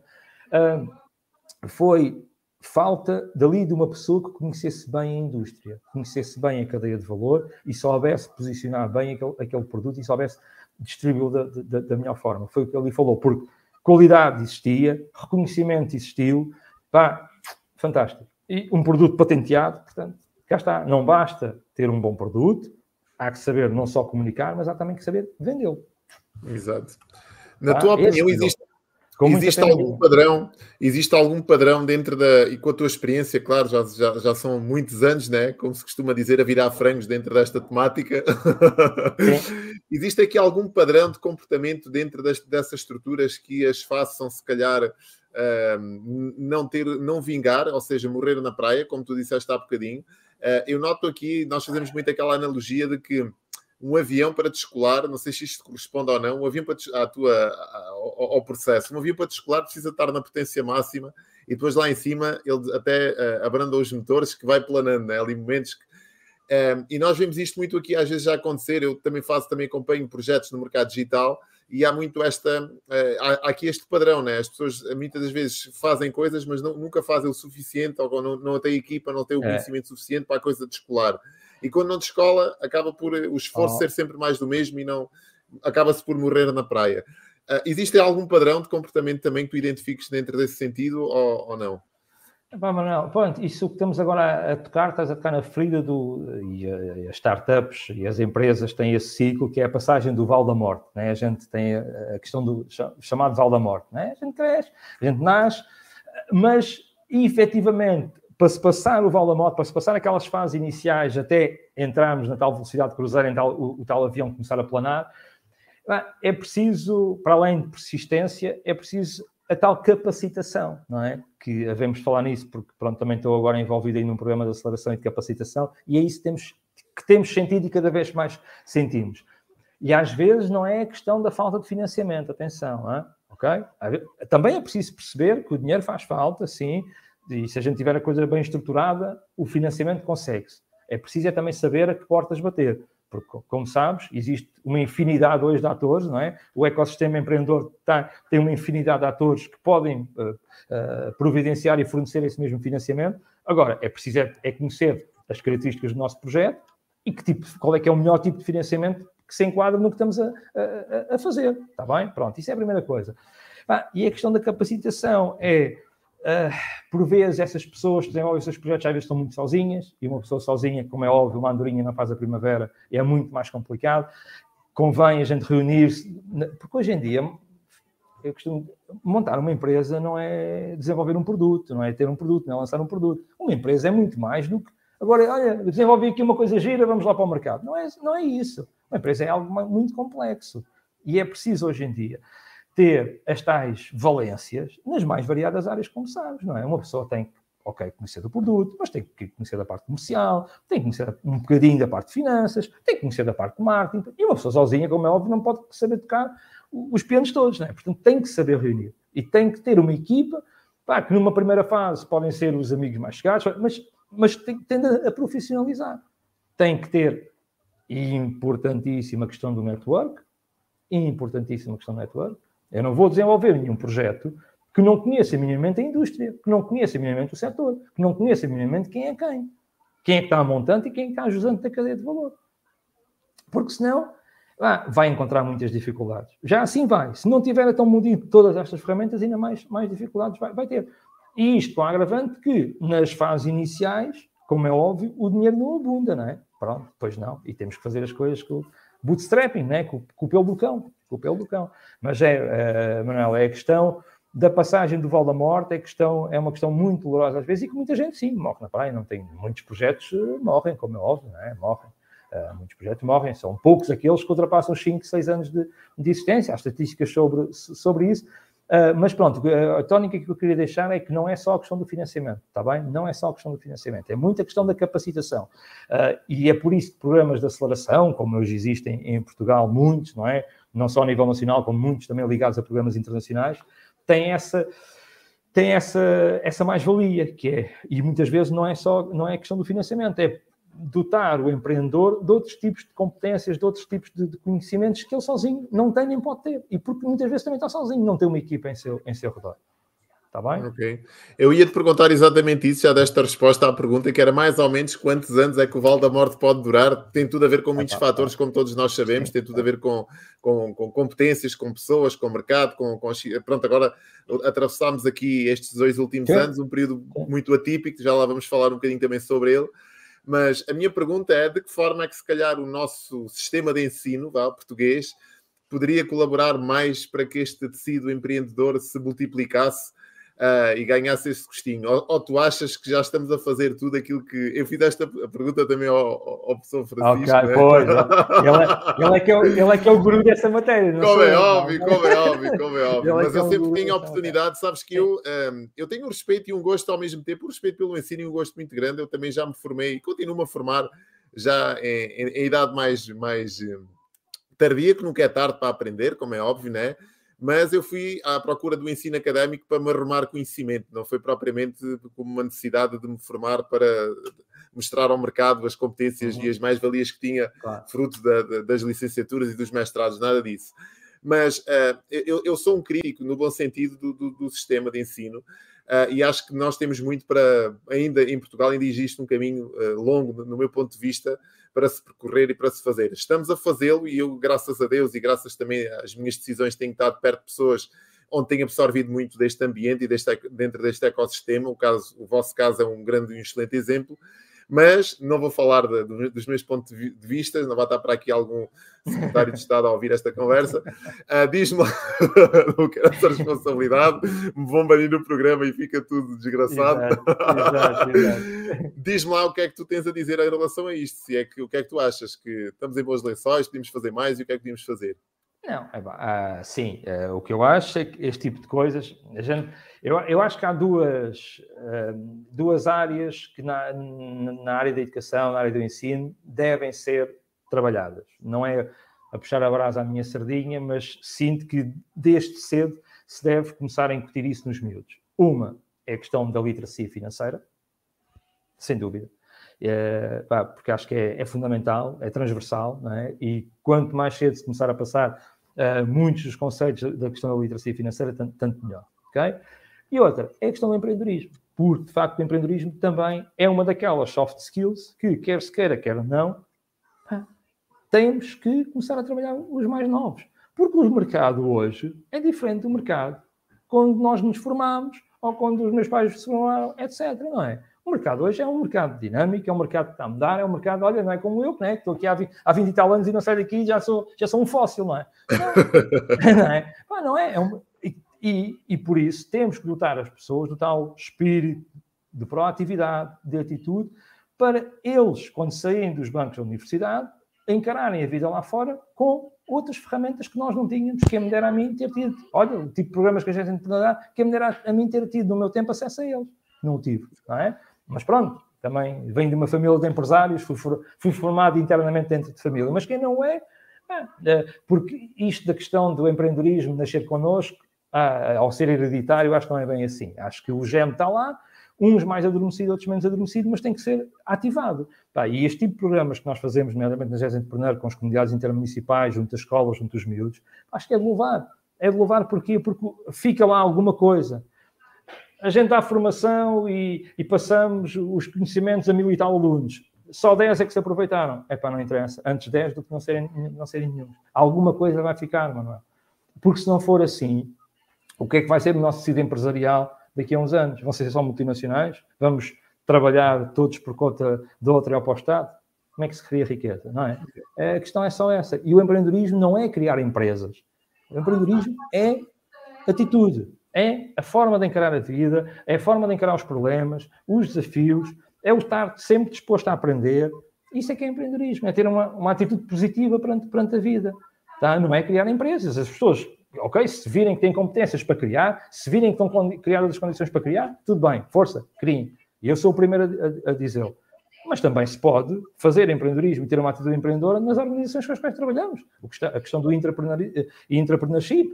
Speaker 2: uh, foi falta dali de uma pessoa que conhecesse bem a indústria, conhecesse bem a cadeia de valor e soubesse posicionar bem aquele, aquele produto e soubesse distribuí-lo da, da, da, melhor forma. Foi o que ele falou, porque qualidade existia, reconhecimento existiu, pá, fantástico. E um produto patenteado, portanto, cá está. Não basta ter um bom produto, há que saber não só comunicar, mas há também que saber vendê-lo.
Speaker 1: Exato. Na tá? tua opinião, existe, existe algum padrão, existe algum padrão dentro da, e com a tua experiência, claro, já, já, já são muitos anos, né? como se costuma dizer, a virar frangos dentro desta temática. (laughs) existe aqui algum padrão de comportamento dentro das, dessas estruturas que as façam, se calhar, uh, não, ter, não vingar, ou seja, morrer na praia, como tu disseste há bocadinho, eu noto aqui, nós fazemos muito aquela analogia de que um avião para descolar, não sei se isto corresponde ou não, um avião para à tua, ao, ao, processo, um avião para descolar precisa estar na potência máxima e depois lá em cima ele até uh, abranda os motores que vai planando, né? ali momentos que, um, e nós vemos isto muito aqui às vezes já acontecer, eu também faço, também acompanho projetos no mercado digital e há muito esta, uh, há, há, aqui este padrão, né? as pessoas muitas das vezes fazem coisas, mas não, nunca fazem o suficiente, ou não, não têm equipa, não têm o é. conhecimento é. suficiente para a coisa descolar. E quando não descola, acaba por o esforço oh. ser sempre mais do mesmo e não acaba-se por morrer na praia. Uh, existe algum padrão de comportamento também que tu identifiques dentro desse sentido ou, ou não?
Speaker 2: Pá, Manuel, pronto, isso que estamos agora a tocar, estás a tocar na ferida do. E, as startups e as empresas têm esse ciclo que é a passagem do Val da Morte. Né? A gente tem a questão do chamado Val da Morte. Né? A gente cresce, a gente nasce, mas efetivamente, para se passar o Val da Morte, para se passar aquelas fases iniciais até entrarmos na tal velocidade de cruzeiro, em tal, o, o tal avião começar a planar, é preciso, para além de persistência, é preciso a tal capacitação, não é? Que havemos falar nisso, porque pronto, também estou agora envolvido aí num programa de aceleração e de capacitação, e é isso que temos, que temos sentido e cada vez mais sentimos. E às vezes não é a questão da falta de financiamento, atenção, é? ok? Também é preciso perceber que o dinheiro faz falta, sim, e se a gente tiver a coisa bem estruturada, o financiamento consegue-se. É preciso é também saber a que portas bater. Porque, como sabes, existe uma infinidade hoje de atores, não é? O ecossistema empreendedor tá, tem uma infinidade de atores que podem uh, uh, providenciar e fornecer esse mesmo financiamento. Agora, é preciso é, é, conhecer as características do nosso projeto e que tipo, qual é que é o melhor tipo de financiamento que se enquadra no que estamos a, a, a fazer. Está bem? Pronto, isso é a primeira coisa. Ah, e a questão da capacitação é Uh, por vezes, essas pessoas que desenvolvem os seus projetos às vezes estão muito sozinhas, e uma pessoa sozinha, como é óbvio, uma andorinha na fase da primavera, é muito mais complicado. Convém a gente reunir-se, porque hoje em dia, eu costumo, montar uma empresa não é desenvolver um produto, não é ter um produto, não é lançar um produto. Uma empresa é muito mais do que. Agora, olha, desenvolvi aqui uma coisa gira, vamos lá para o mercado. Não é, não é isso. Uma empresa é algo muito complexo. E é preciso hoje em dia ter as tais valências nas mais variadas áreas, como sabes, não é? Uma pessoa tem que, ok, conhecer do produto, mas tem que conhecer da parte comercial, tem que conhecer um bocadinho da parte de finanças, tem que conhecer da parte de marketing, e uma pessoa sozinha, como é óbvio, não pode saber tocar os pianos todos, não é? Portanto, tem que saber reunir. E tem que ter uma equipa, pá, que numa primeira fase podem ser os amigos mais chegados, mas, mas tem, tende a profissionalizar. Tem que ter, importantíssima questão do network, importantíssima questão do network, eu não vou desenvolver nenhum projeto que não conheça minimamente a indústria, que não conheça minimamente o setor, que não conheça minimamente quem é quem. Quem é que está a montante e quem é que está ajudante da cadeia de valor. Porque senão vai encontrar muitas dificuldades. Já assim vai. Se não tiver tão medido todas estas ferramentas, ainda mais, mais dificuldades vai, vai ter. E isto com a agravante que, nas fases iniciais, como é óbvio, o dinheiro não abunda, não é? Pronto, pois não. E temos que fazer as coisas com bootstrapping, né? com, com o pelo do cão o pelo do cão. Mas é, uh, Manuel, é a questão da passagem do Val da Morte, é, questão, é uma questão muito dolorosa às vezes e que muita gente, sim, morre na praia. Não tem muitos projetos, uh, morrem, como é óbvio, não é? morrem. Uh, muitos projetos morrem, são poucos aqueles que ultrapassam os 5, 6 anos de, de existência. Há estatísticas sobre, sobre isso. Uh, mas pronto, a tónica que eu queria deixar é que não é só a questão do financiamento, está bem? Não é só a questão do financiamento, é muita questão da capacitação. Uh, e é por isso que programas de aceleração, como hoje existem em Portugal, muitos, não é? não só a nível nacional, como muitos também ligados a programas internacionais, têm essa tem essa, essa mais-valia, que é, e muitas vezes não é só, não é questão do financiamento, é dotar o empreendedor de outros tipos de competências, de outros tipos de, de, conhecimentos que ele sozinho não tem nem pode ter. E porque muitas vezes também está sozinho, não tem uma equipa em seu, em seu redor. Está bem?
Speaker 1: Ok. Eu ia te perguntar exatamente isso, já desta resposta à pergunta, que era mais ou menos quantos anos é que o Val da Morte pode durar. Tem tudo a ver com muitos fatores, como todos nós sabemos, tem tudo a ver com, com, com competências, com pessoas, com mercado, com, com. Pronto, agora atravessámos aqui estes dois últimos Sim. anos, um período muito atípico, já lá vamos falar um bocadinho também sobre ele. Mas a minha pergunta é de que forma é que, se calhar, o nosso sistema de ensino, vá, português, poderia colaborar mais para que este tecido empreendedor se multiplicasse uh, e ganhasse esse gostinho? Ou, ou, tu achas que já estamos a fazer tudo aquilo que. Eu fiz esta pergunta também ao, ao professor Francisco.
Speaker 2: Ok, né? pois. (laughs) ele, é, ele, é que é o, ele é que é o guru dessa matéria.
Speaker 1: Não como, é óbvio, como é óbvio, como é (laughs) óbvio, Mas é eu sempre tenho a oportunidade, sabes que eu, um, eu tenho um respeito e um gosto ao mesmo tempo, um respeito pelo ensino e um gosto muito grande. Eu também já me formei e continuo a formar já em, em, em idade mais, mais hum, tardia, que nunca é tarde para aprender, como é óbvio, né? Mas eu fui à procura do ensino académico para me arrumar conhecimento, não foi propriamente como uma necessidade de me formar para mostrar ao mercado as competências uhum. e as mais-valias que tinha, claro. fruto da, da, das licenciaturas e dos mestrados, nada disso. Mas uh, eu, eu, sou um crítico, no bom sentido, do, do, do sistema de ensino. Uh, e acho que nós temos muito para, ainda em Portugal, ainda existe um caminho uh, longo, no meu ponto de vista, para se percorrer e para se fazer. Estamos a fazê-lo e eu, graças a Deus e graças também às minhas decisões, tenho estado perto de pessoas onde tem absorvido muito deste ambiente e deste, dentro deste ecossistema. O, caso, o vosso caso é um grande e um excelente exemplo. Mas não vou falar de, de, dos meus pontos de vista, não vai estar para aqui algum secretário de Estado a ouvir esta conversa. Uh, Diz-me não quero essa responsabilidade, me vão banir no programa e fica tudo desgraçado. (laughs) Diz-me lá o que é que tu tens a dizer em relação a isto. Se é que, o que é que tu achas? Que estamos em boas lençóis, podemos fazer mais e o que é que podemos fazer?
Speaker 2: Não, é, ah, sim, é, o que eu acho é que este tipo de coisas, gente, eu, eu acho que há duas, uh, duas áreas que na, na área da educação, na área do ensino, devem ser trabalhadas. Não é a puxar a brasa à minha sardinha, mas sinto que desde cedo se deve começar a incutir isso nos miúdos. Uma é a questão da literacia financeira, sem dúvida. É, pá, porque acho que é, é, fundamental, é transversal, é? e quanto mais cedo se começar a passar uh, muitos dos conceitos da questão da literacia financeira, tanto, tanto, melhor. Okay? E outra é a questão do empreendedorismo, porque de facto o empreendedorismo também é uma daquelas soft skills que, quer se queira, quer não, temos que começar a trabalhar os mais novos. Porque o mercado hoje é diferente do mercado quando nós nos formamos ou quando os meus pais se formaram, etc. Não é? O mercado hoje é um mercado dinâmico, é um mercado que está a mudar, é um mercado, olha, não é como eu, né? que estou aqui há 20, há 20 e tal anos e não saio daqui e já sou, já sou um fóssil, não é? Não, (laughs) não é? Pá, não é? é um, e, e por isso temos que dotar as pessoas do tal espírito de proatividade, de atitude, para eles, quando saírem dos bancos da universidade, encararem a vida lá fora com outras ferramentas que nós não tínhamos, que me dera a mim ter tido. Olha, o tipo de programas que a gente tem que dar, que me dera a mim ter tido no meu tempo acesso a eles. Não o tive, não é? Mas pronto, também venho de uma família de empresários, fui, fui formado internamente dentro de família. Mas quem não é, é, porque isto da questão do empreendedorismo nascer connosco, ah, ao ser hereditário, acho que não é bem assim. Acho que o gem está lá, uns mais adormecidos, outros menos adormecidos, mas tem que ser ativado. E este tipo de programas que nós fazemos, nomeadamente na GES Entrepreneur, com as comunidades intermunicipais, junto às escolas, junto aos miúdos, acho que é de louvar. É de louvar porquê? Porque fica lá alguma coisa a gente dá formação e, e, passamos os conhecimentos a mil e tal alunos. Só 10 é que se aproveitaram. É para não interessa. Antes 10 do que não serem, não serem nenhum. Alguma coisa vai ficar, Manuel. Porque se não for assim, o que é que vai ser o nosso tecido empresarial daqui a uns anos? Vão ser só multinacionais? Vamos trabalhar todos por conta de outra para o Estado? Como é que se cria riqueza? Não é? A questão é só essa. E o empreendedorismo não é criar empresas. O empreendedorismo é atitude é a forma de encarar a vida, é a forma de encarar os problemas, os desafios, é o estar sempre disposto a aprender. Isso é que é empreendedorismo, é ter uma, uma atitude positiva perante, perante a vida. Tá? Não é criar empresas. As pessoas, ok, se virem que têm competências para criar, se virem que estão criadas as condições para criar, tudo bem, força, criem. E eu sou o primeiro a, a, a dizê-lo. Mas também se pode fazer empreendedorismo e ter uma atitude empreendedora nas organizações com as quais trabalhamos. A questão do intrapreneurship,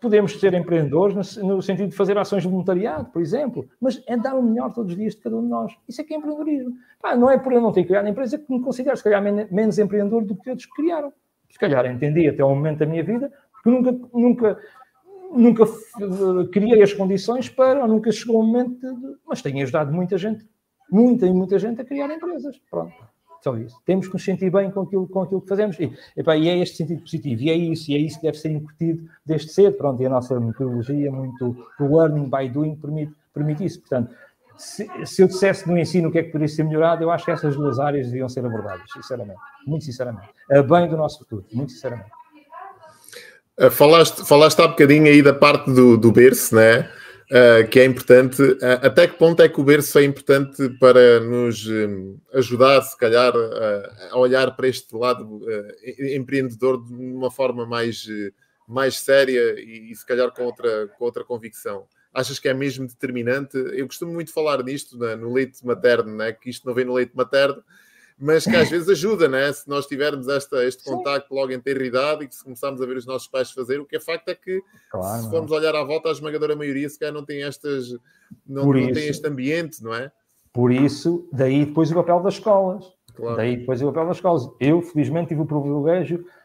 Speaker 2: Podemos ser empreendedores no, sentido de fazer ações de voluntariado, por exemplo, mas é dar o melhor todos os dias de cada um de nós. Isso é que é empreendedorismo. Pá, não é por eu não ter criado a empresa que me considero, se calhar, menos empreendedor do que outros que criaram. Se calhar entendi até o momento da minha vida, porque nunca, nunca, nunca criei as condições para, ou nunca chegou o momento de. Mas tenho ajudado muita gente, muita e muita gente a criar empresas. Pronto. Só isso. Temos que nos sentir bem com aquilo, com aquilo que fazemos. E, e é este sentido positivo. E é isso. E é isso que deve ser incutido desde cedo. Pronto, e a nossa metodologia, muito o learning by doing, permite, permite isso. Portanto, se, se, eu dissesse no ensino o que é que poderia ser melhorado, eu acho que essas duas áreas deviam ser abordadas, sinceramente. Muito sinceramente. A bem do nosso futuro. Muito sinceramente.
Speaker 1: Uh, falaste, falaste há bocadinho aí da parte do, do berço, né? Uh, que é importante. Uh, até que ponto é que o berço é importante para nos um, ajudar, se calhar, uh, a olhar para este lado empreendedor de uma forma mais, mais séria e, e, se calhar com outra, com outra convicção? Achas que é mesmo determinante? Eu costumo muito falar nisto né, no leite materno, né, que isto não vem no leite materno, mas que às vezes ajuda, né? Se nós tivermos esta, este contacto logo em ter idade e que se começarmos a ver os nossos pais fazer, o que é facto é que claro, se formos olhar à volta, a esmagadora maioria se calhar não tem estas, não, não isso, tem este ambiente, não é?
Speaker 2: Por isso, daí depois o papel das escolas. Claro. Daí depois o papel das escolas. Eu, felizmente, tive o privilégio é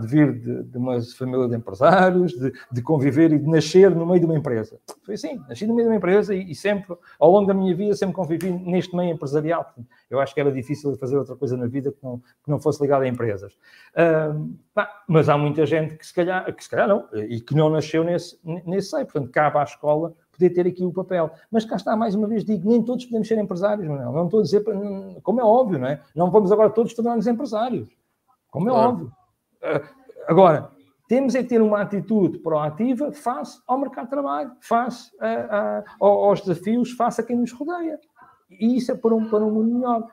Speaker 2: de vir de, de uma família de empresários, de, de, conviver e de nascer no meio de uma empresa. Foi assim, nasci no meio de uma empresa e, e, sempre, ao longo da minha vida, sempre convivi neste meio empresarial. Eu acho que era difícil fazer outra coisa na vida que não, que não fosse ligada a empresas. Uh, mas há muita gente que se calhar, que se calhar não, e que não nasceu nesse, nesse seio. Portanto, cabe à escola poder ter aqui o papel. Mas cá está, mais uma vez digo, nem todos podemos ser empresários, não, não estou a dizer, como é óbvio, não é? Não vamos agora todos tornar-nos empresários, como é claro. óbvio. Agora, temos é que ter uma atitude proativa face ao mercado de trabalho, face aos desafios, face a quem nos rodeia. E isso é para um, para um mundo melhor.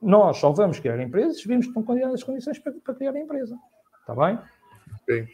Speaker 2: Nós só vamos criar empresas se vimos que estão as condições para, para, criar a empresa. Está bem?
Speaker 1: Sim.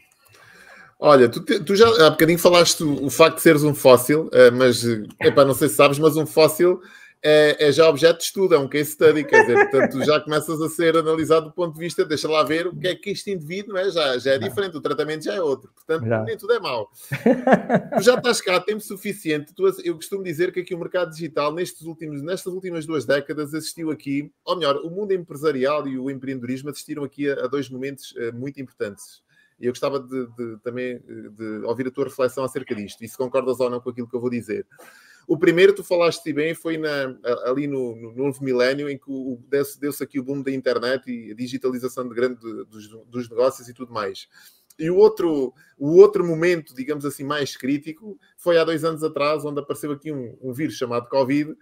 Speaker 1: Olha, tu, tu, já há bocadinho falaste o, o, facto de seres um fóssil, uh, mas, epá, não sei se sabes, mas um fóssil é, é, já objeto de estudo, é um case study, quer dizer, portanto, já começas a ser analisado do ponto de vista, deixa lá ver o que é que este indivíduo é, já, já é diferente, o tratamento já é outro, portanto, já. nem tudo é mau. (laughs) tu já estás cá, tempo suficiente, tu, eu costumo dizer que aqui o mercado digital, nestes últimos, nestas últimas duas décadas, assistiu aqui, ou melhor, o mundo empresarial e o empreendedorismo assistiram aqui a, a dois momentos uh, muito importantes. E eu gostava de, de, também eh, de ouvir a tua reflexão acerca disto, e se concordas ou não com aquilo que eu vou dizer. O primeiro, tu falaste bem, foi na, ali no, no novo milénio, em que deu-se deu aqui o boom da internet e a digitalização de grande dos, dos negócios e tudo mais. E o outro, o outro momento, digamos assim, mais crítico foi há dois anos atrás, onde apareceu aqui um, um vírus chamado Covid uh,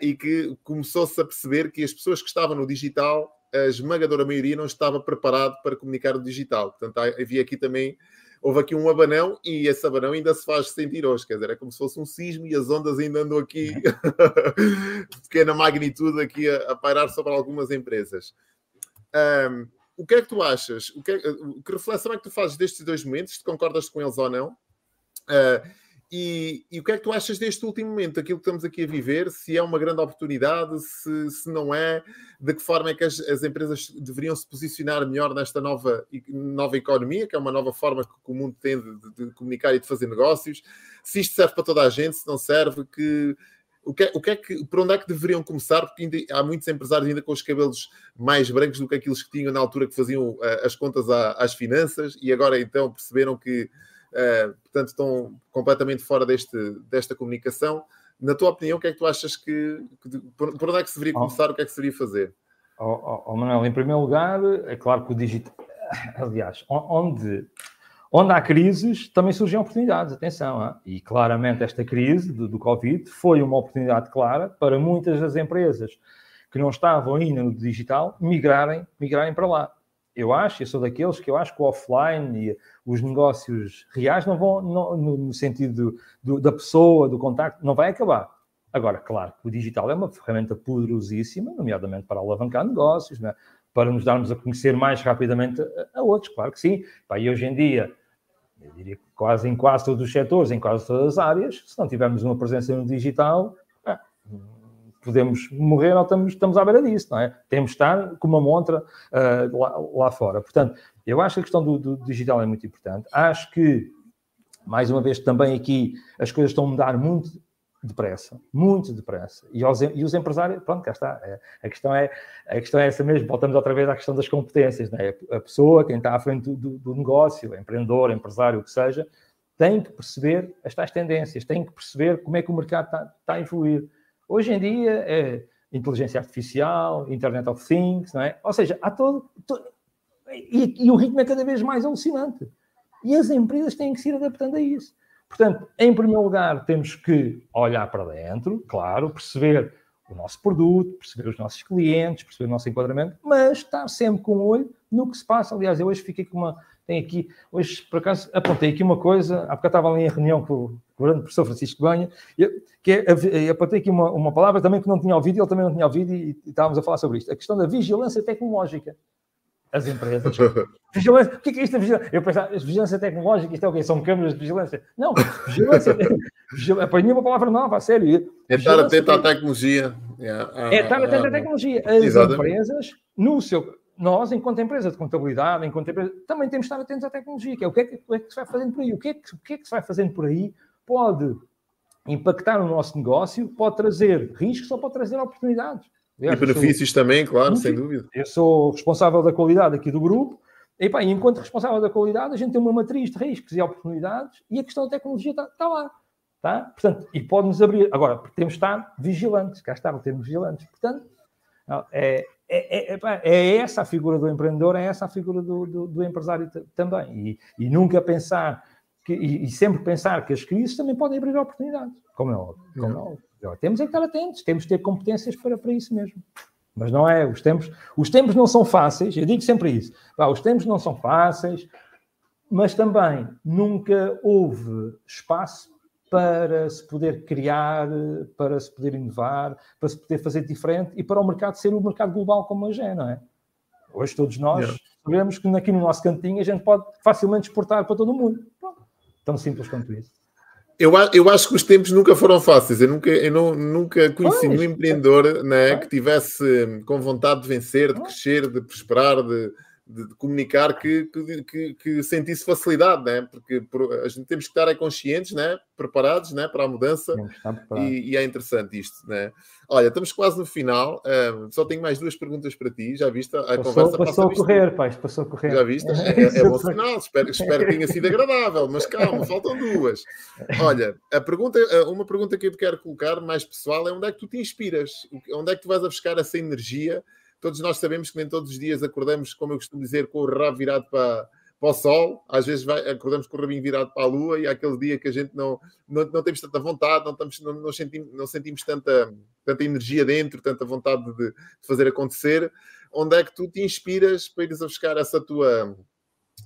Speaker 1: e que começou-se a perceber que as pessoas que estavam no digital, a esmagadora maioria não estava preparado para comunicar o digital. Portanto, havia aqui também houve aqui um abanão e esse abanão ainda se faz sentir hoje, quer dizer, é como se fosse um sismo e as ondas ainda andam aqui (laughs) de pequena magnitude aqui a, a pairar sobre algumas empresas. Um, o que é que tu achas? O que, é, que reflexão é que tu fazes destes dois momentos? Se concordas com eles ou não? Uh, e, e, o que é que tu achas deste último momento, aquilo que estamos aqui a viver? Se é uma grande oportunidade, se, se não é, de que forma é que as, as, empresas deveriam se posicionar melhor nesta nova, nova economia, que é uma nova forma que o mundo tem de, de, comunicar e de fazer negócios? Se isto serve para toda a gente, se não serve, que, o que, é, o que é que, por onde é que deveriam começar? Porque ainda, há muitos empresários ainda com os cabelos mais brancos do que aqueles que tinham na altura que faziam uh, as contas às finanças e agora então perceberam que portanto, estão completamente fora deste, desta comunicação. Na tua opinião, o que é que tu achas que, que por, por, onde é que se deveria começar, oh. o que é que se deveria fazer?
Speaker 2: Oh, oh, oh, Manuel, em primeiro lugar, é claro que o digital, (laughs) aliás, onde, onde há crises, também surgem oportunidades, atenção, hein? e claramente esta crise do, do Covid foi uma oportunidade clara para muitas das empresas que não estavam ainda no digital migrarem, migrarem para lá eu acho, eu sou daqueles que eu acho que o offline e os negócios reais não vão, não, no sentido do, da pessoa, do contacto, não vai acabar. Agora, claro, o digital é uma ferramenta poderosíssima, nomeadamente para alavancar negócios, é? para nos darmos a conhecer mais rapidamente a, a outros, claro que sim. e hoje em dia, eu diria que quase em quase todos os setores, em quase todas as áreas, se não tivermos uma presença no digital, podemos morrer ou estamos, estamos à beira disso, não é? Temos de estar com uma montra uh, lá, lá, fora. Portanto, eu acho que a questão do, do, digital é muito importante. Acho que, mais uma vez, também aqui as coisas estão a mudar muito depressa, muito depressa. E, aos, e os empresários, pronto, cá está. É, a, questão é, a questão é essa mesmo. Voltamos outra vez à questão das competências, não é? A pessoa, quem está à frente do, do negócio, empreendedor, empresário, o que seja, tem que perceber as tais tendências, tem que perceber como é que o mercado está, está a evoluir. Hoje em dia é inteligência artificial, Internet of Things, não é? Ou seja, há todo. todo e, e, o ritmo é cada vez mais alucinante. E as empresas têm que se ir adaptando a isso. Portanto, em primeiro lugar, temos que olhar para dentro, claro, perceber o nosso produto, perceber os nossos clientes, perceber o nosso enquadramento, mas estar sempre com o olho no que se passa. Aliás, eu hoje fiquei com uma. Tenho aqui, hoje por acaso apontei aqui uma coisa, há eu estava ali em reunião com, o grande professor Francisco Banha, que é, apontei aqui uma, uma palavra também que não tinha ouvido, ele também não tinha ouvido, e, e estávamos a falar sobre isto, a questão da vigilância tecnológica. As empresas. (laughs) vigilância, o que é, que é isto da vigilância? Eu pensava, vigilância tecnológica, isto é o quê? São câmaras de vigilância? Não, vigilância. (laughs) aprendi uma palavra nova, a sério.
Speaker 1: É estar atento à tecnologia.
Speaker 2: É estar atento à tecnologia. As Exatamente. empresas, no seu nós, enquanto empresa de contabilidade, enquanto empresa, também temos de estar atentos à tecnologia, que é o que é que, o que, é que se vai fazendo por aí, o que, é que, o que é que se vai fazendo por aí pode impactar no nosso negócio, pode trazer riscos ou pode trazer oportunidades.
Speaker 1: Aliás, e benefícios sou, também, claro, sem dúvida.
Speaker 2: Eu sou responsável da qualidade aqui do grupo E, pá, enquanto responsável da qualidade, a gente tem uma matriz de riscos e oportunidades e a questão da tecnologia está, está lá. Tá? Portanto, e pode-nos abrir. Agora, temos de estar vigilantes, cá está, temos vigilantes. Portanto, é, é, é, é, essa a figura do empreendedor, é essa a figura do, do, do empresário também. E, e, nunca pensar, que, e, e, sempre pensar que as crises também podem abrir oportunidades, como é óbvio. Como é óbvio. Temos é que estar atentos, temos de ter competências para, para isso mesmo. Mas não é, os tempos, os tempos não são fáceis, eu digo sempre isso. os tempos não são fáceis, mas também nunca houve espaço para se poder criar, para se poder inovar, para se poder fazer diferente e para o mercado ser o mercado global como hoje é, não é? Hoje todos nós yeah. sabemos que aqui no nosso cantinho a gente pode facilmente exportar para todo o mundo. Pronto. Tão simples quanto isso.
Speaker 1: Eu, eu acho que os tempos nunca foram fáceis. Eu nunca, eu não, nunca conheci nenhum empreendedor né, que tivesse com vontade de vencer, de crescer, de prosperar, de, de, de comunicar que, que, que, sentisse facilidade, né? porque a gente temos que estar conscientes, né? preparados né? para a mudança e, e, é interessante isto. Né? Olha, estamos quase no final, um, só tenho mais duas perguntas para ti, já viste? A
Speaker 2: passou,
Speaker 1: conversa
Speaker 2: passou a correr, pai, passou a correr.
Speaker 1: Já viste? É, é, é (laughs) bom sinal, espero, espero que tenha sido agradável, mas calma, faltam duas. Olha, a pergunta, uma pergunta que eu te quero colocar mais pessoal é onde é que tu te inspiras? Onde é que tu vais a buscar essa energia? Todos nós sabemos que nem todos os dias acordamos, como eu costumo dizer, com o rabo virado para, para o sol, às vezes vai, acordamos com o rabinho virado para a lua e há aquele dia que a gente não, não, não temos tanta vontade, não, estamos, não, não, sentimos, não sentimos tanta, tanta energia dentro, tanta vontade de, de, fazer acontecer. Onde é que tu te inspiras para ires a buscar essa tua,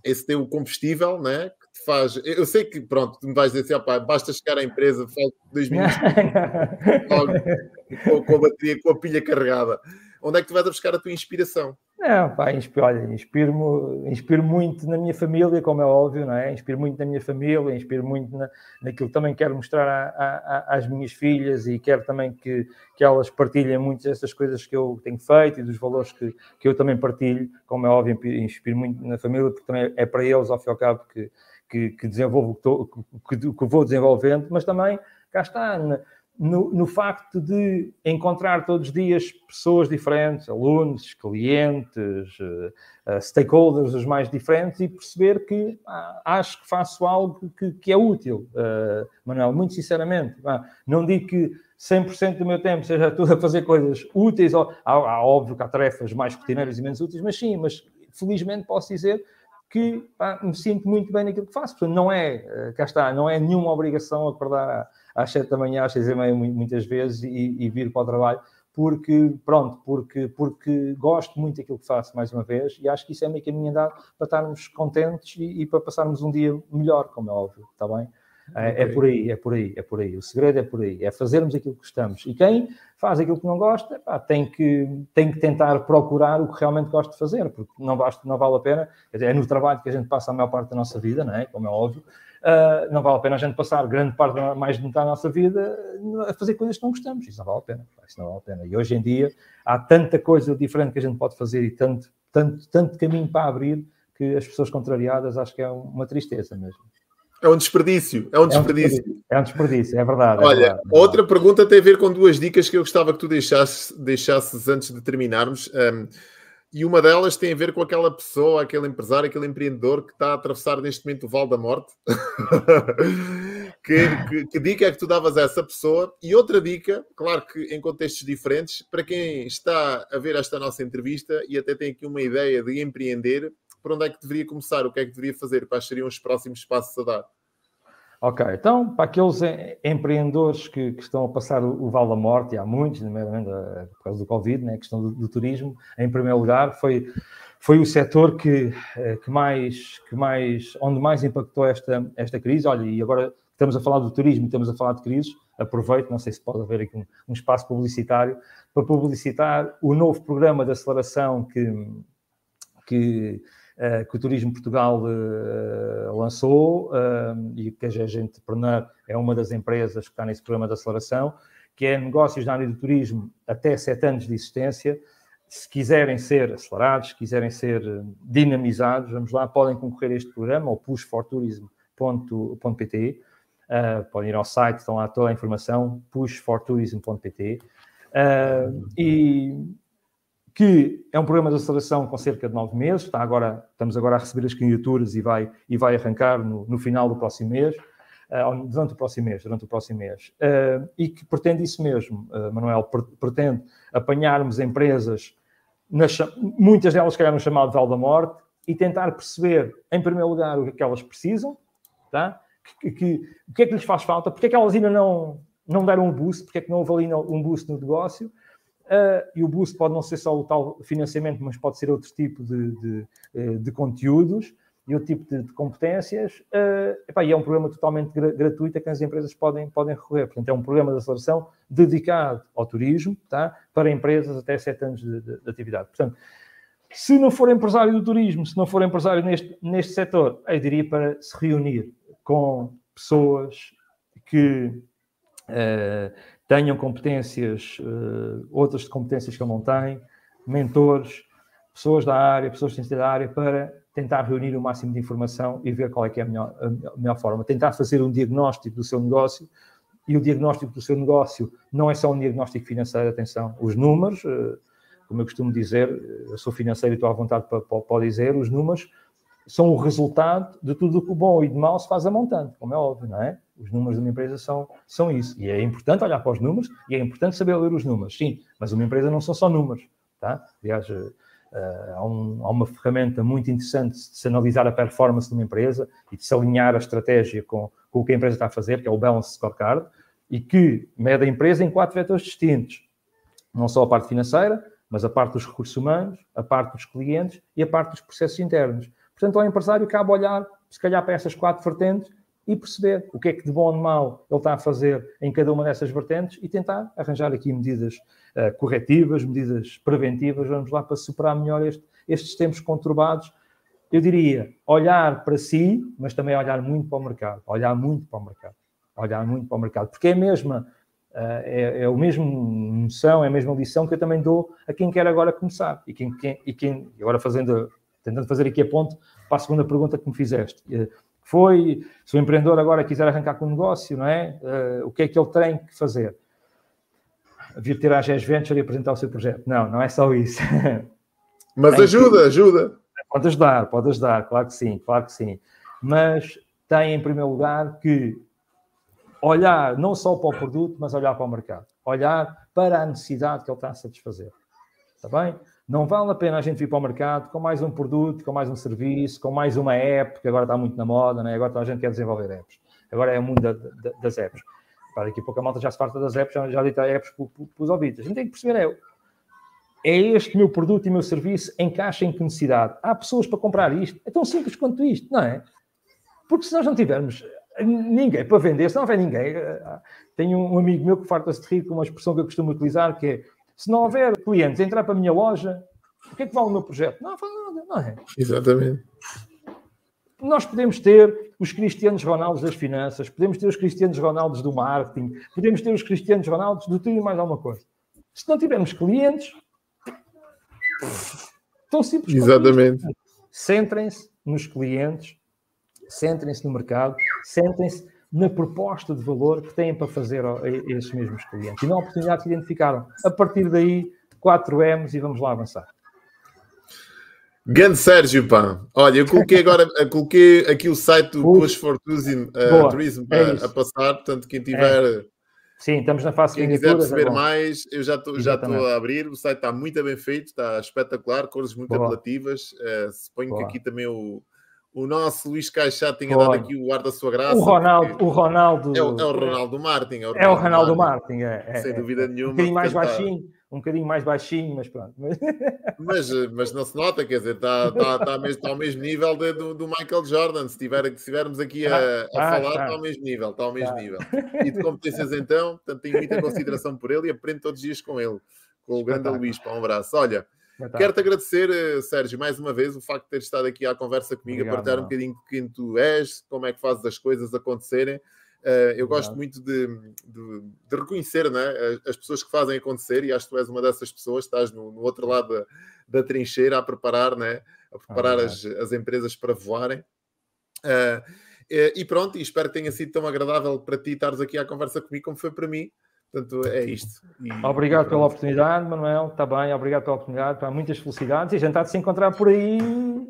Speaker 1: esse teu combustível, né? que te faz. Eu sei que, pronto, tu me vais dizer assim, basta chegar à empresa, falta dois minutos (laughs) com, com a bateria, com a pilha carregada onde é que tu vais a buscar a tua inspiração?
Speaker 2: Não, pá, inspiro, olha, inspiro, inspiro muito na minha família, como é óbvio, não é? Inspiro muito na minha família, inspiro muito na, naquilo que também quero mostrar a, a, às minhas filhas e quero também que, que elas partilhem muitas dessas coisas que eu tenho feito e dos valores que, que eu também partilho, como é óbvio, inspiro muito na família, porque também é para eles, ao fim e ao cabo, que, que, que desenvolvo, que, que, que vou desenvolvendo, mas também, cá está, no, no, facto de encontrar todos os dias pessoas diferentes, alunos, clientes, uh, stakeholders os mais diferentes e perceber que ah, acho que faço algo que, que é útil. Uh, Manuel, muito sinceramente, ah, não digo que 100% do meu tempo seja tudo a fazer coisas úteis, ou, há, há, óbvio que há tarefas mais rotineiras e menos úteis, mas sim, mas felizmente posso dizer que me sinto muito bem naquilo que faço. Portanto, não é, cá está, não é nenhuma obrigação acordar às 7 da manhã, às 6 e meia, muitas vezes, e, e vir para o trabalho, porque, pronto, porque, porque gosto muito daquilo que faço, mais uma vez, e acho que isso é meio caminho andado para estarmos contentes e, e, para passarmos um dia melhor, como é óbvio, está bem? É, é, por aí, é por aí, é por aí. O segredo é por aí, é fazermos aquilo que gostamos. E quem faz aquilo que não gosta, pá, tem, que, tem que tentar procurar o que realmente gosta de fazer, porque não, basta, não vale a pena. É no trabalho que a gente passa a maior parte da nossa vida, não é? Como é óbvio uh, não vale a pena a gente passar grande parte, mais de metade da nossa vida a fazer coisas que não gostamos. Isso não vale a pena. Isso não vale a pena. E hoje em dia há tanta coisa diferente que a gente pode fazer e tanto, tanto, tanto caminho para abrir que as pessoas contrariadas acho que é uma tristeza mesmo.
Speaker 1: É um desperdício, é um desperdício.
Speaker 2: É um desperdício, é verdade.
Speaker 1: É Olha,
Speaker 2: verdade,
Speaker 1: é outra pergunta tem a ver com duas dicas que eu gostava que tu deixasses, deixasses antes de terminarmos. Um, e uma delas tem a ver com aquela pessoa, aquele empresário, aquele empreendedor que está a atravessar neste momento o Val da Morte. (laughs) que, que, que, dica é que tu davas a essa pessoa? E outra dica, claro que em contextos diferentes, para quem está a ver esta nossa entrevista e até tem aqui uma ideia de empreender, por onde é que deveria começar? O que é que deveria fazer? Quais seriam os próximos passos a dar?
Speaker 2: Ok, então, para aqueles empreendedores que, que estão a passar o, o Vale da Morte, e há muitos, nomeadamente eh, por causa do Covid, né, a questão do, do, turismo, em primeiro lugar, foi, foi o setor que, eh, que, mais, que mais, onde mais impactou esta, esta crise. Olha, e agora estamos a falar do turismo, estamos a falar de crises, aproveito, não sei se pode haver aqui um, um espaço publicitário, para publicitar o novo programa de aceleração que, que uh, que o Turismo Portugal uh, lançou uh, e que a Gente Entrepreneur é uma das empresas que está nesse programa de aceleração, que é negócios na área do turismo até sete anos de existência. Se quiserem ser acelerados, se quiserem ser dinamizados, vamos lá, podem concorrer a este programa, ao pushfortourism.pt. Uh, podem ir ao site, estão lá toda a informação, pushfortourism.pt. Uh, e que é um programa de aceleração com cerca de nove meses, está agora, estamos agora a receber as candidaturas e vai, e vai arrancar no, no final do próximo mês, uh, durante o próximo mês, durante o próximo mês, uh, e que pretende isso mesmo, uh, Manuel, pretende apanharmos empresas, nas, muitas delas que no chamado Val da Morte, e tentar perceber, em primeiro lugar, o que, é elas precisam, tá? Que, que, o que é que lhes faz falta, porque é que elas ainda não, não deram um boost, porque é que não houve ali um boost no negócio, Uh, e o boost pode não ser só o tal financiamento, mas pode ser outro tipo de, de, eh, de conteúdos e outro tipo de, de competências. Uh, epá, e é um programa totalmente gra gratuito a que as empresas podem, podem recorrer. Portanto, é um programa de aceleração dedicado ao turismo, tá? para empresas até 7 anos de, de, de, atividade. Portanto, se não for empresário do turismo, se não for empresário neste, neste setor, eu diria para se reunir com pessoas que uh, tenham competências, uh, outras competências que ele não tem, mentores, pessoas da área, pessoas de da área, para tentar reunir o máximo de informação e ver qual é que é a melhor, a melhor forma. Tentar fazer um diagnóstico do seu negócio, e o diagnóstico do seu negócio não é só um diagnóstico financeiro, atenção, os números, uh, como eu costumo dizer, eu sou financeiro e estou à vontade para, para, para dizer, os números são o resultado de tudo o que o bom e de mal se faz a montante, como é óbvio, não é? Os números de uma empresa são, são isso. E é importante olhar para os números e é importante saber ler os números, sim, mas uma empresa não são só números, tá? Aliás, uh, há, um, há, uma ferramenta muito interessante de se analisar a performance de uma empresa e de se alinhar a estratégia com, com o que a empresa está a fazer, que é o Balance Scorecard, e que mede a empresa em quatro vetores distintos. Não só a parte financeira, mas a parte dos recursos humanos, a parte dos clientes e a parte dos processos internos. Portanto, ao empresário cabe olhar, se calhar, para essas quatro vertentes e perceber o que é que de bom ou de mau ele está a fazer em cada uma dessas vertentes e tentar arranjar aqui medidas uh, corretivas, medidas preventivas, vamos lá, para superar melhor este, estes tempos conturbados. Eu diria olhar para si, mas também olhar muito para o mercado, olhar muito para o mercado, olhar muito para o mercado, porque é a mesma, uh, é, é a mesma noção, é a mesma lição que eu também dou a quem quer agora começar. E quem, quem, e quem agora fazendo, tentando fazer aqui a ponte para a segunda pergunta que me fizeste. Uh, foi, se o empreendedor agora quiser arrancar com o negócio, não é? Uh, o que é que ele tem que fazer? Vir ter a GES Venture e apresentar o seu projeto. Não, não é só isso. (laughs)
Speaker 1: Mas tem ajuda, que... ajuda.
Speaker 2: Pode ajudar, pode ajudar, claro que sim, claro que sim. Mas tem, em primeiro lugar, que olhar não só para o produto, mas olhar para o mercado. Olhar para a necessidade que ele está a satisfazer. Está bem? Não vale a pena a gente vir para o mercado com mais um produto, com mais um serviço, com mais uma app, que agora está muito na moda, né? agora a gente quer desenvolver apps. Agora é o mundo da, da, das apps. Para daqui a pouco a malta já se farta das apps, já, já dita apps para, os ouvidos. A gente tem que perceber é, é este meu produto e meu serviço encaixa em que necessidade? Há pessoas para comprar isto? É tão simples quanto isto, não é? Porque se nós não tivermos ninguém para vender, se não houver ninguém, tenho um amigo meu que farta-se de rir com uma expressão que eu costumo utilizar, que é se não houver clientes entrar para a minha loja, o que é que vale o meu projeto? Não, faz nada, não é?
Speaker 1: Exatamente.
Speaker 2: Nós podemos ter os Cristianos Ronaldos das finanças, podemos ter os Cristianos Ronaldos do marketing, podemos ter os Cristianos Ronaldos do tudo e mais alguma coisa. Se não tivermos clientes, tão simples.
Speaker 1: Exatamente.
Speaker 2: Centrem-se nos clientes, centrem-se no mercado, centrem-se na proposta de valor que têm para fazer a, esses mesmos clientes e na oportunidade que identificaram. A partir daí, 4 M's e vamos lá avançar.
Speaker 1: Grande Sérgio, pá. Olha, eu coloquei agora coloquei aqui o site do Push for Tourism, uh, Tourism é a, a, passar, portanto, quem tiver. É.
Speaker 2: Sim, estamos na fase
Speaker 1: Quem quiser perceber é mais, eu já estou já estou a abrir. O site está muito bem feito, está espetacular, cores muito boa. apelativas. Uh, suponho boa. que aqui também o, o nosso Luís Caixá tinha dado aqui o ar da sua graça.
Speaker 2: O Ronaldo. O Ronaldo
Speaker 1: é, o, é o Ronaldo Martin.
Speaker 2: É o Ronaldo, é o Ronaldo Martin, é, é,
Speaker 1: Sem dúvida nenhuma.
Speaker 2: Um bocadinho mais baixinho, um bocadinho mais baixinho, mas pronto. (laughs)
Speaker 1: Mas, mas não se nota, quer dizer, está, está, está, mesmo, está ao mesmo nível de, do, do, Michael Jordan. Se, tiver, se estivermos aqui a, a ah, falar, está. está ao mesmo nível, está ao mesmo nível. E de competências (laughs) então, portanto, tenho muita consideração por ele e aprendo todos os dias com ele, com o grande Luís. Para um abraço. Olha. Quero-te agradecer, eh, Sérgio, mais uma vez, o facto de ter estado aqui à conversa comigo, Obrigado, a partilhar um bocadinho de quem tu és, como é que fazes as coisas acontecerem. Uh, eu gosto muito de, de, de, reconhecer né, as pessoas que fazem acontecer e acho que tu és uma dessas pessoas, estás no, no outro lado da, da, trincheira a preparar, né, a preparar ah, as, as, empresas para voarem. Uh, e pronto, e espero que tenha sido tão agradável para ti estares aqui à conversa comigo como foi para mim. Portanto, é isto.
Speaker 2: E, obrigado pela oportunidade, Manuel. Está bem, obrigado pela oportunidade. Para muitas felicidades. E a gente está de se encontrar por aí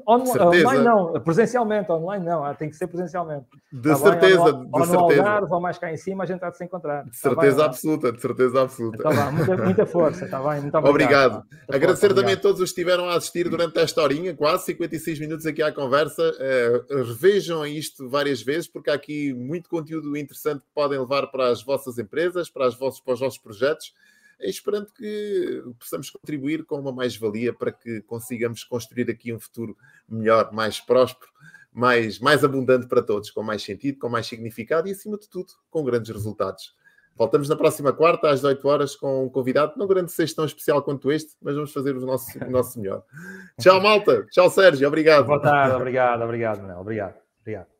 Speaker 2: online, online não, presencialmente, online não, ah, tem que ser presencialmente.
Speaker 1: De tá certeza, bem? de ou
Speaker 2: certeza. Ou no Algarve, ou mais cá em cima, a gente está de se encontrar.
Speaker 1: De tá certeza tá absoluta, de certeza absoluta.
Speaker 2: Está bem, muita, muita força, está bem, muito
Speaker 1: obrigado.
Speaker 2: obrigado.
Speaker 1: Agradecer força, também obrigado. a todos os que estiveram a assistir durante esta horinha, quase 56 minutos aqui à conversa. Uh, revejam isto várias vezes, porque há aqui muito conteúdo interessante que podem levar para as vossas empresas, para, as vossos, para os vossos projetos esperando que possamos contribuir com uma mais-valia para que consigamos construir aqui um futuro melhor, mais próspero, mais, mais abundante para todos, com mais sentido, com mais significado e, acima de tudo, com grandes resultados. Voltamos na próxima quarta, às 18 horas, com um convidado, não grande ser tão especial quanto este, mas vamos fazer o nosso, o nosso melhor. Tchau, malta. Tchau, Sérgio. Obrigado.
Speaker 2: Boa tarde. Obrigado, obrigado, Manel. Obrigado. Obrigado.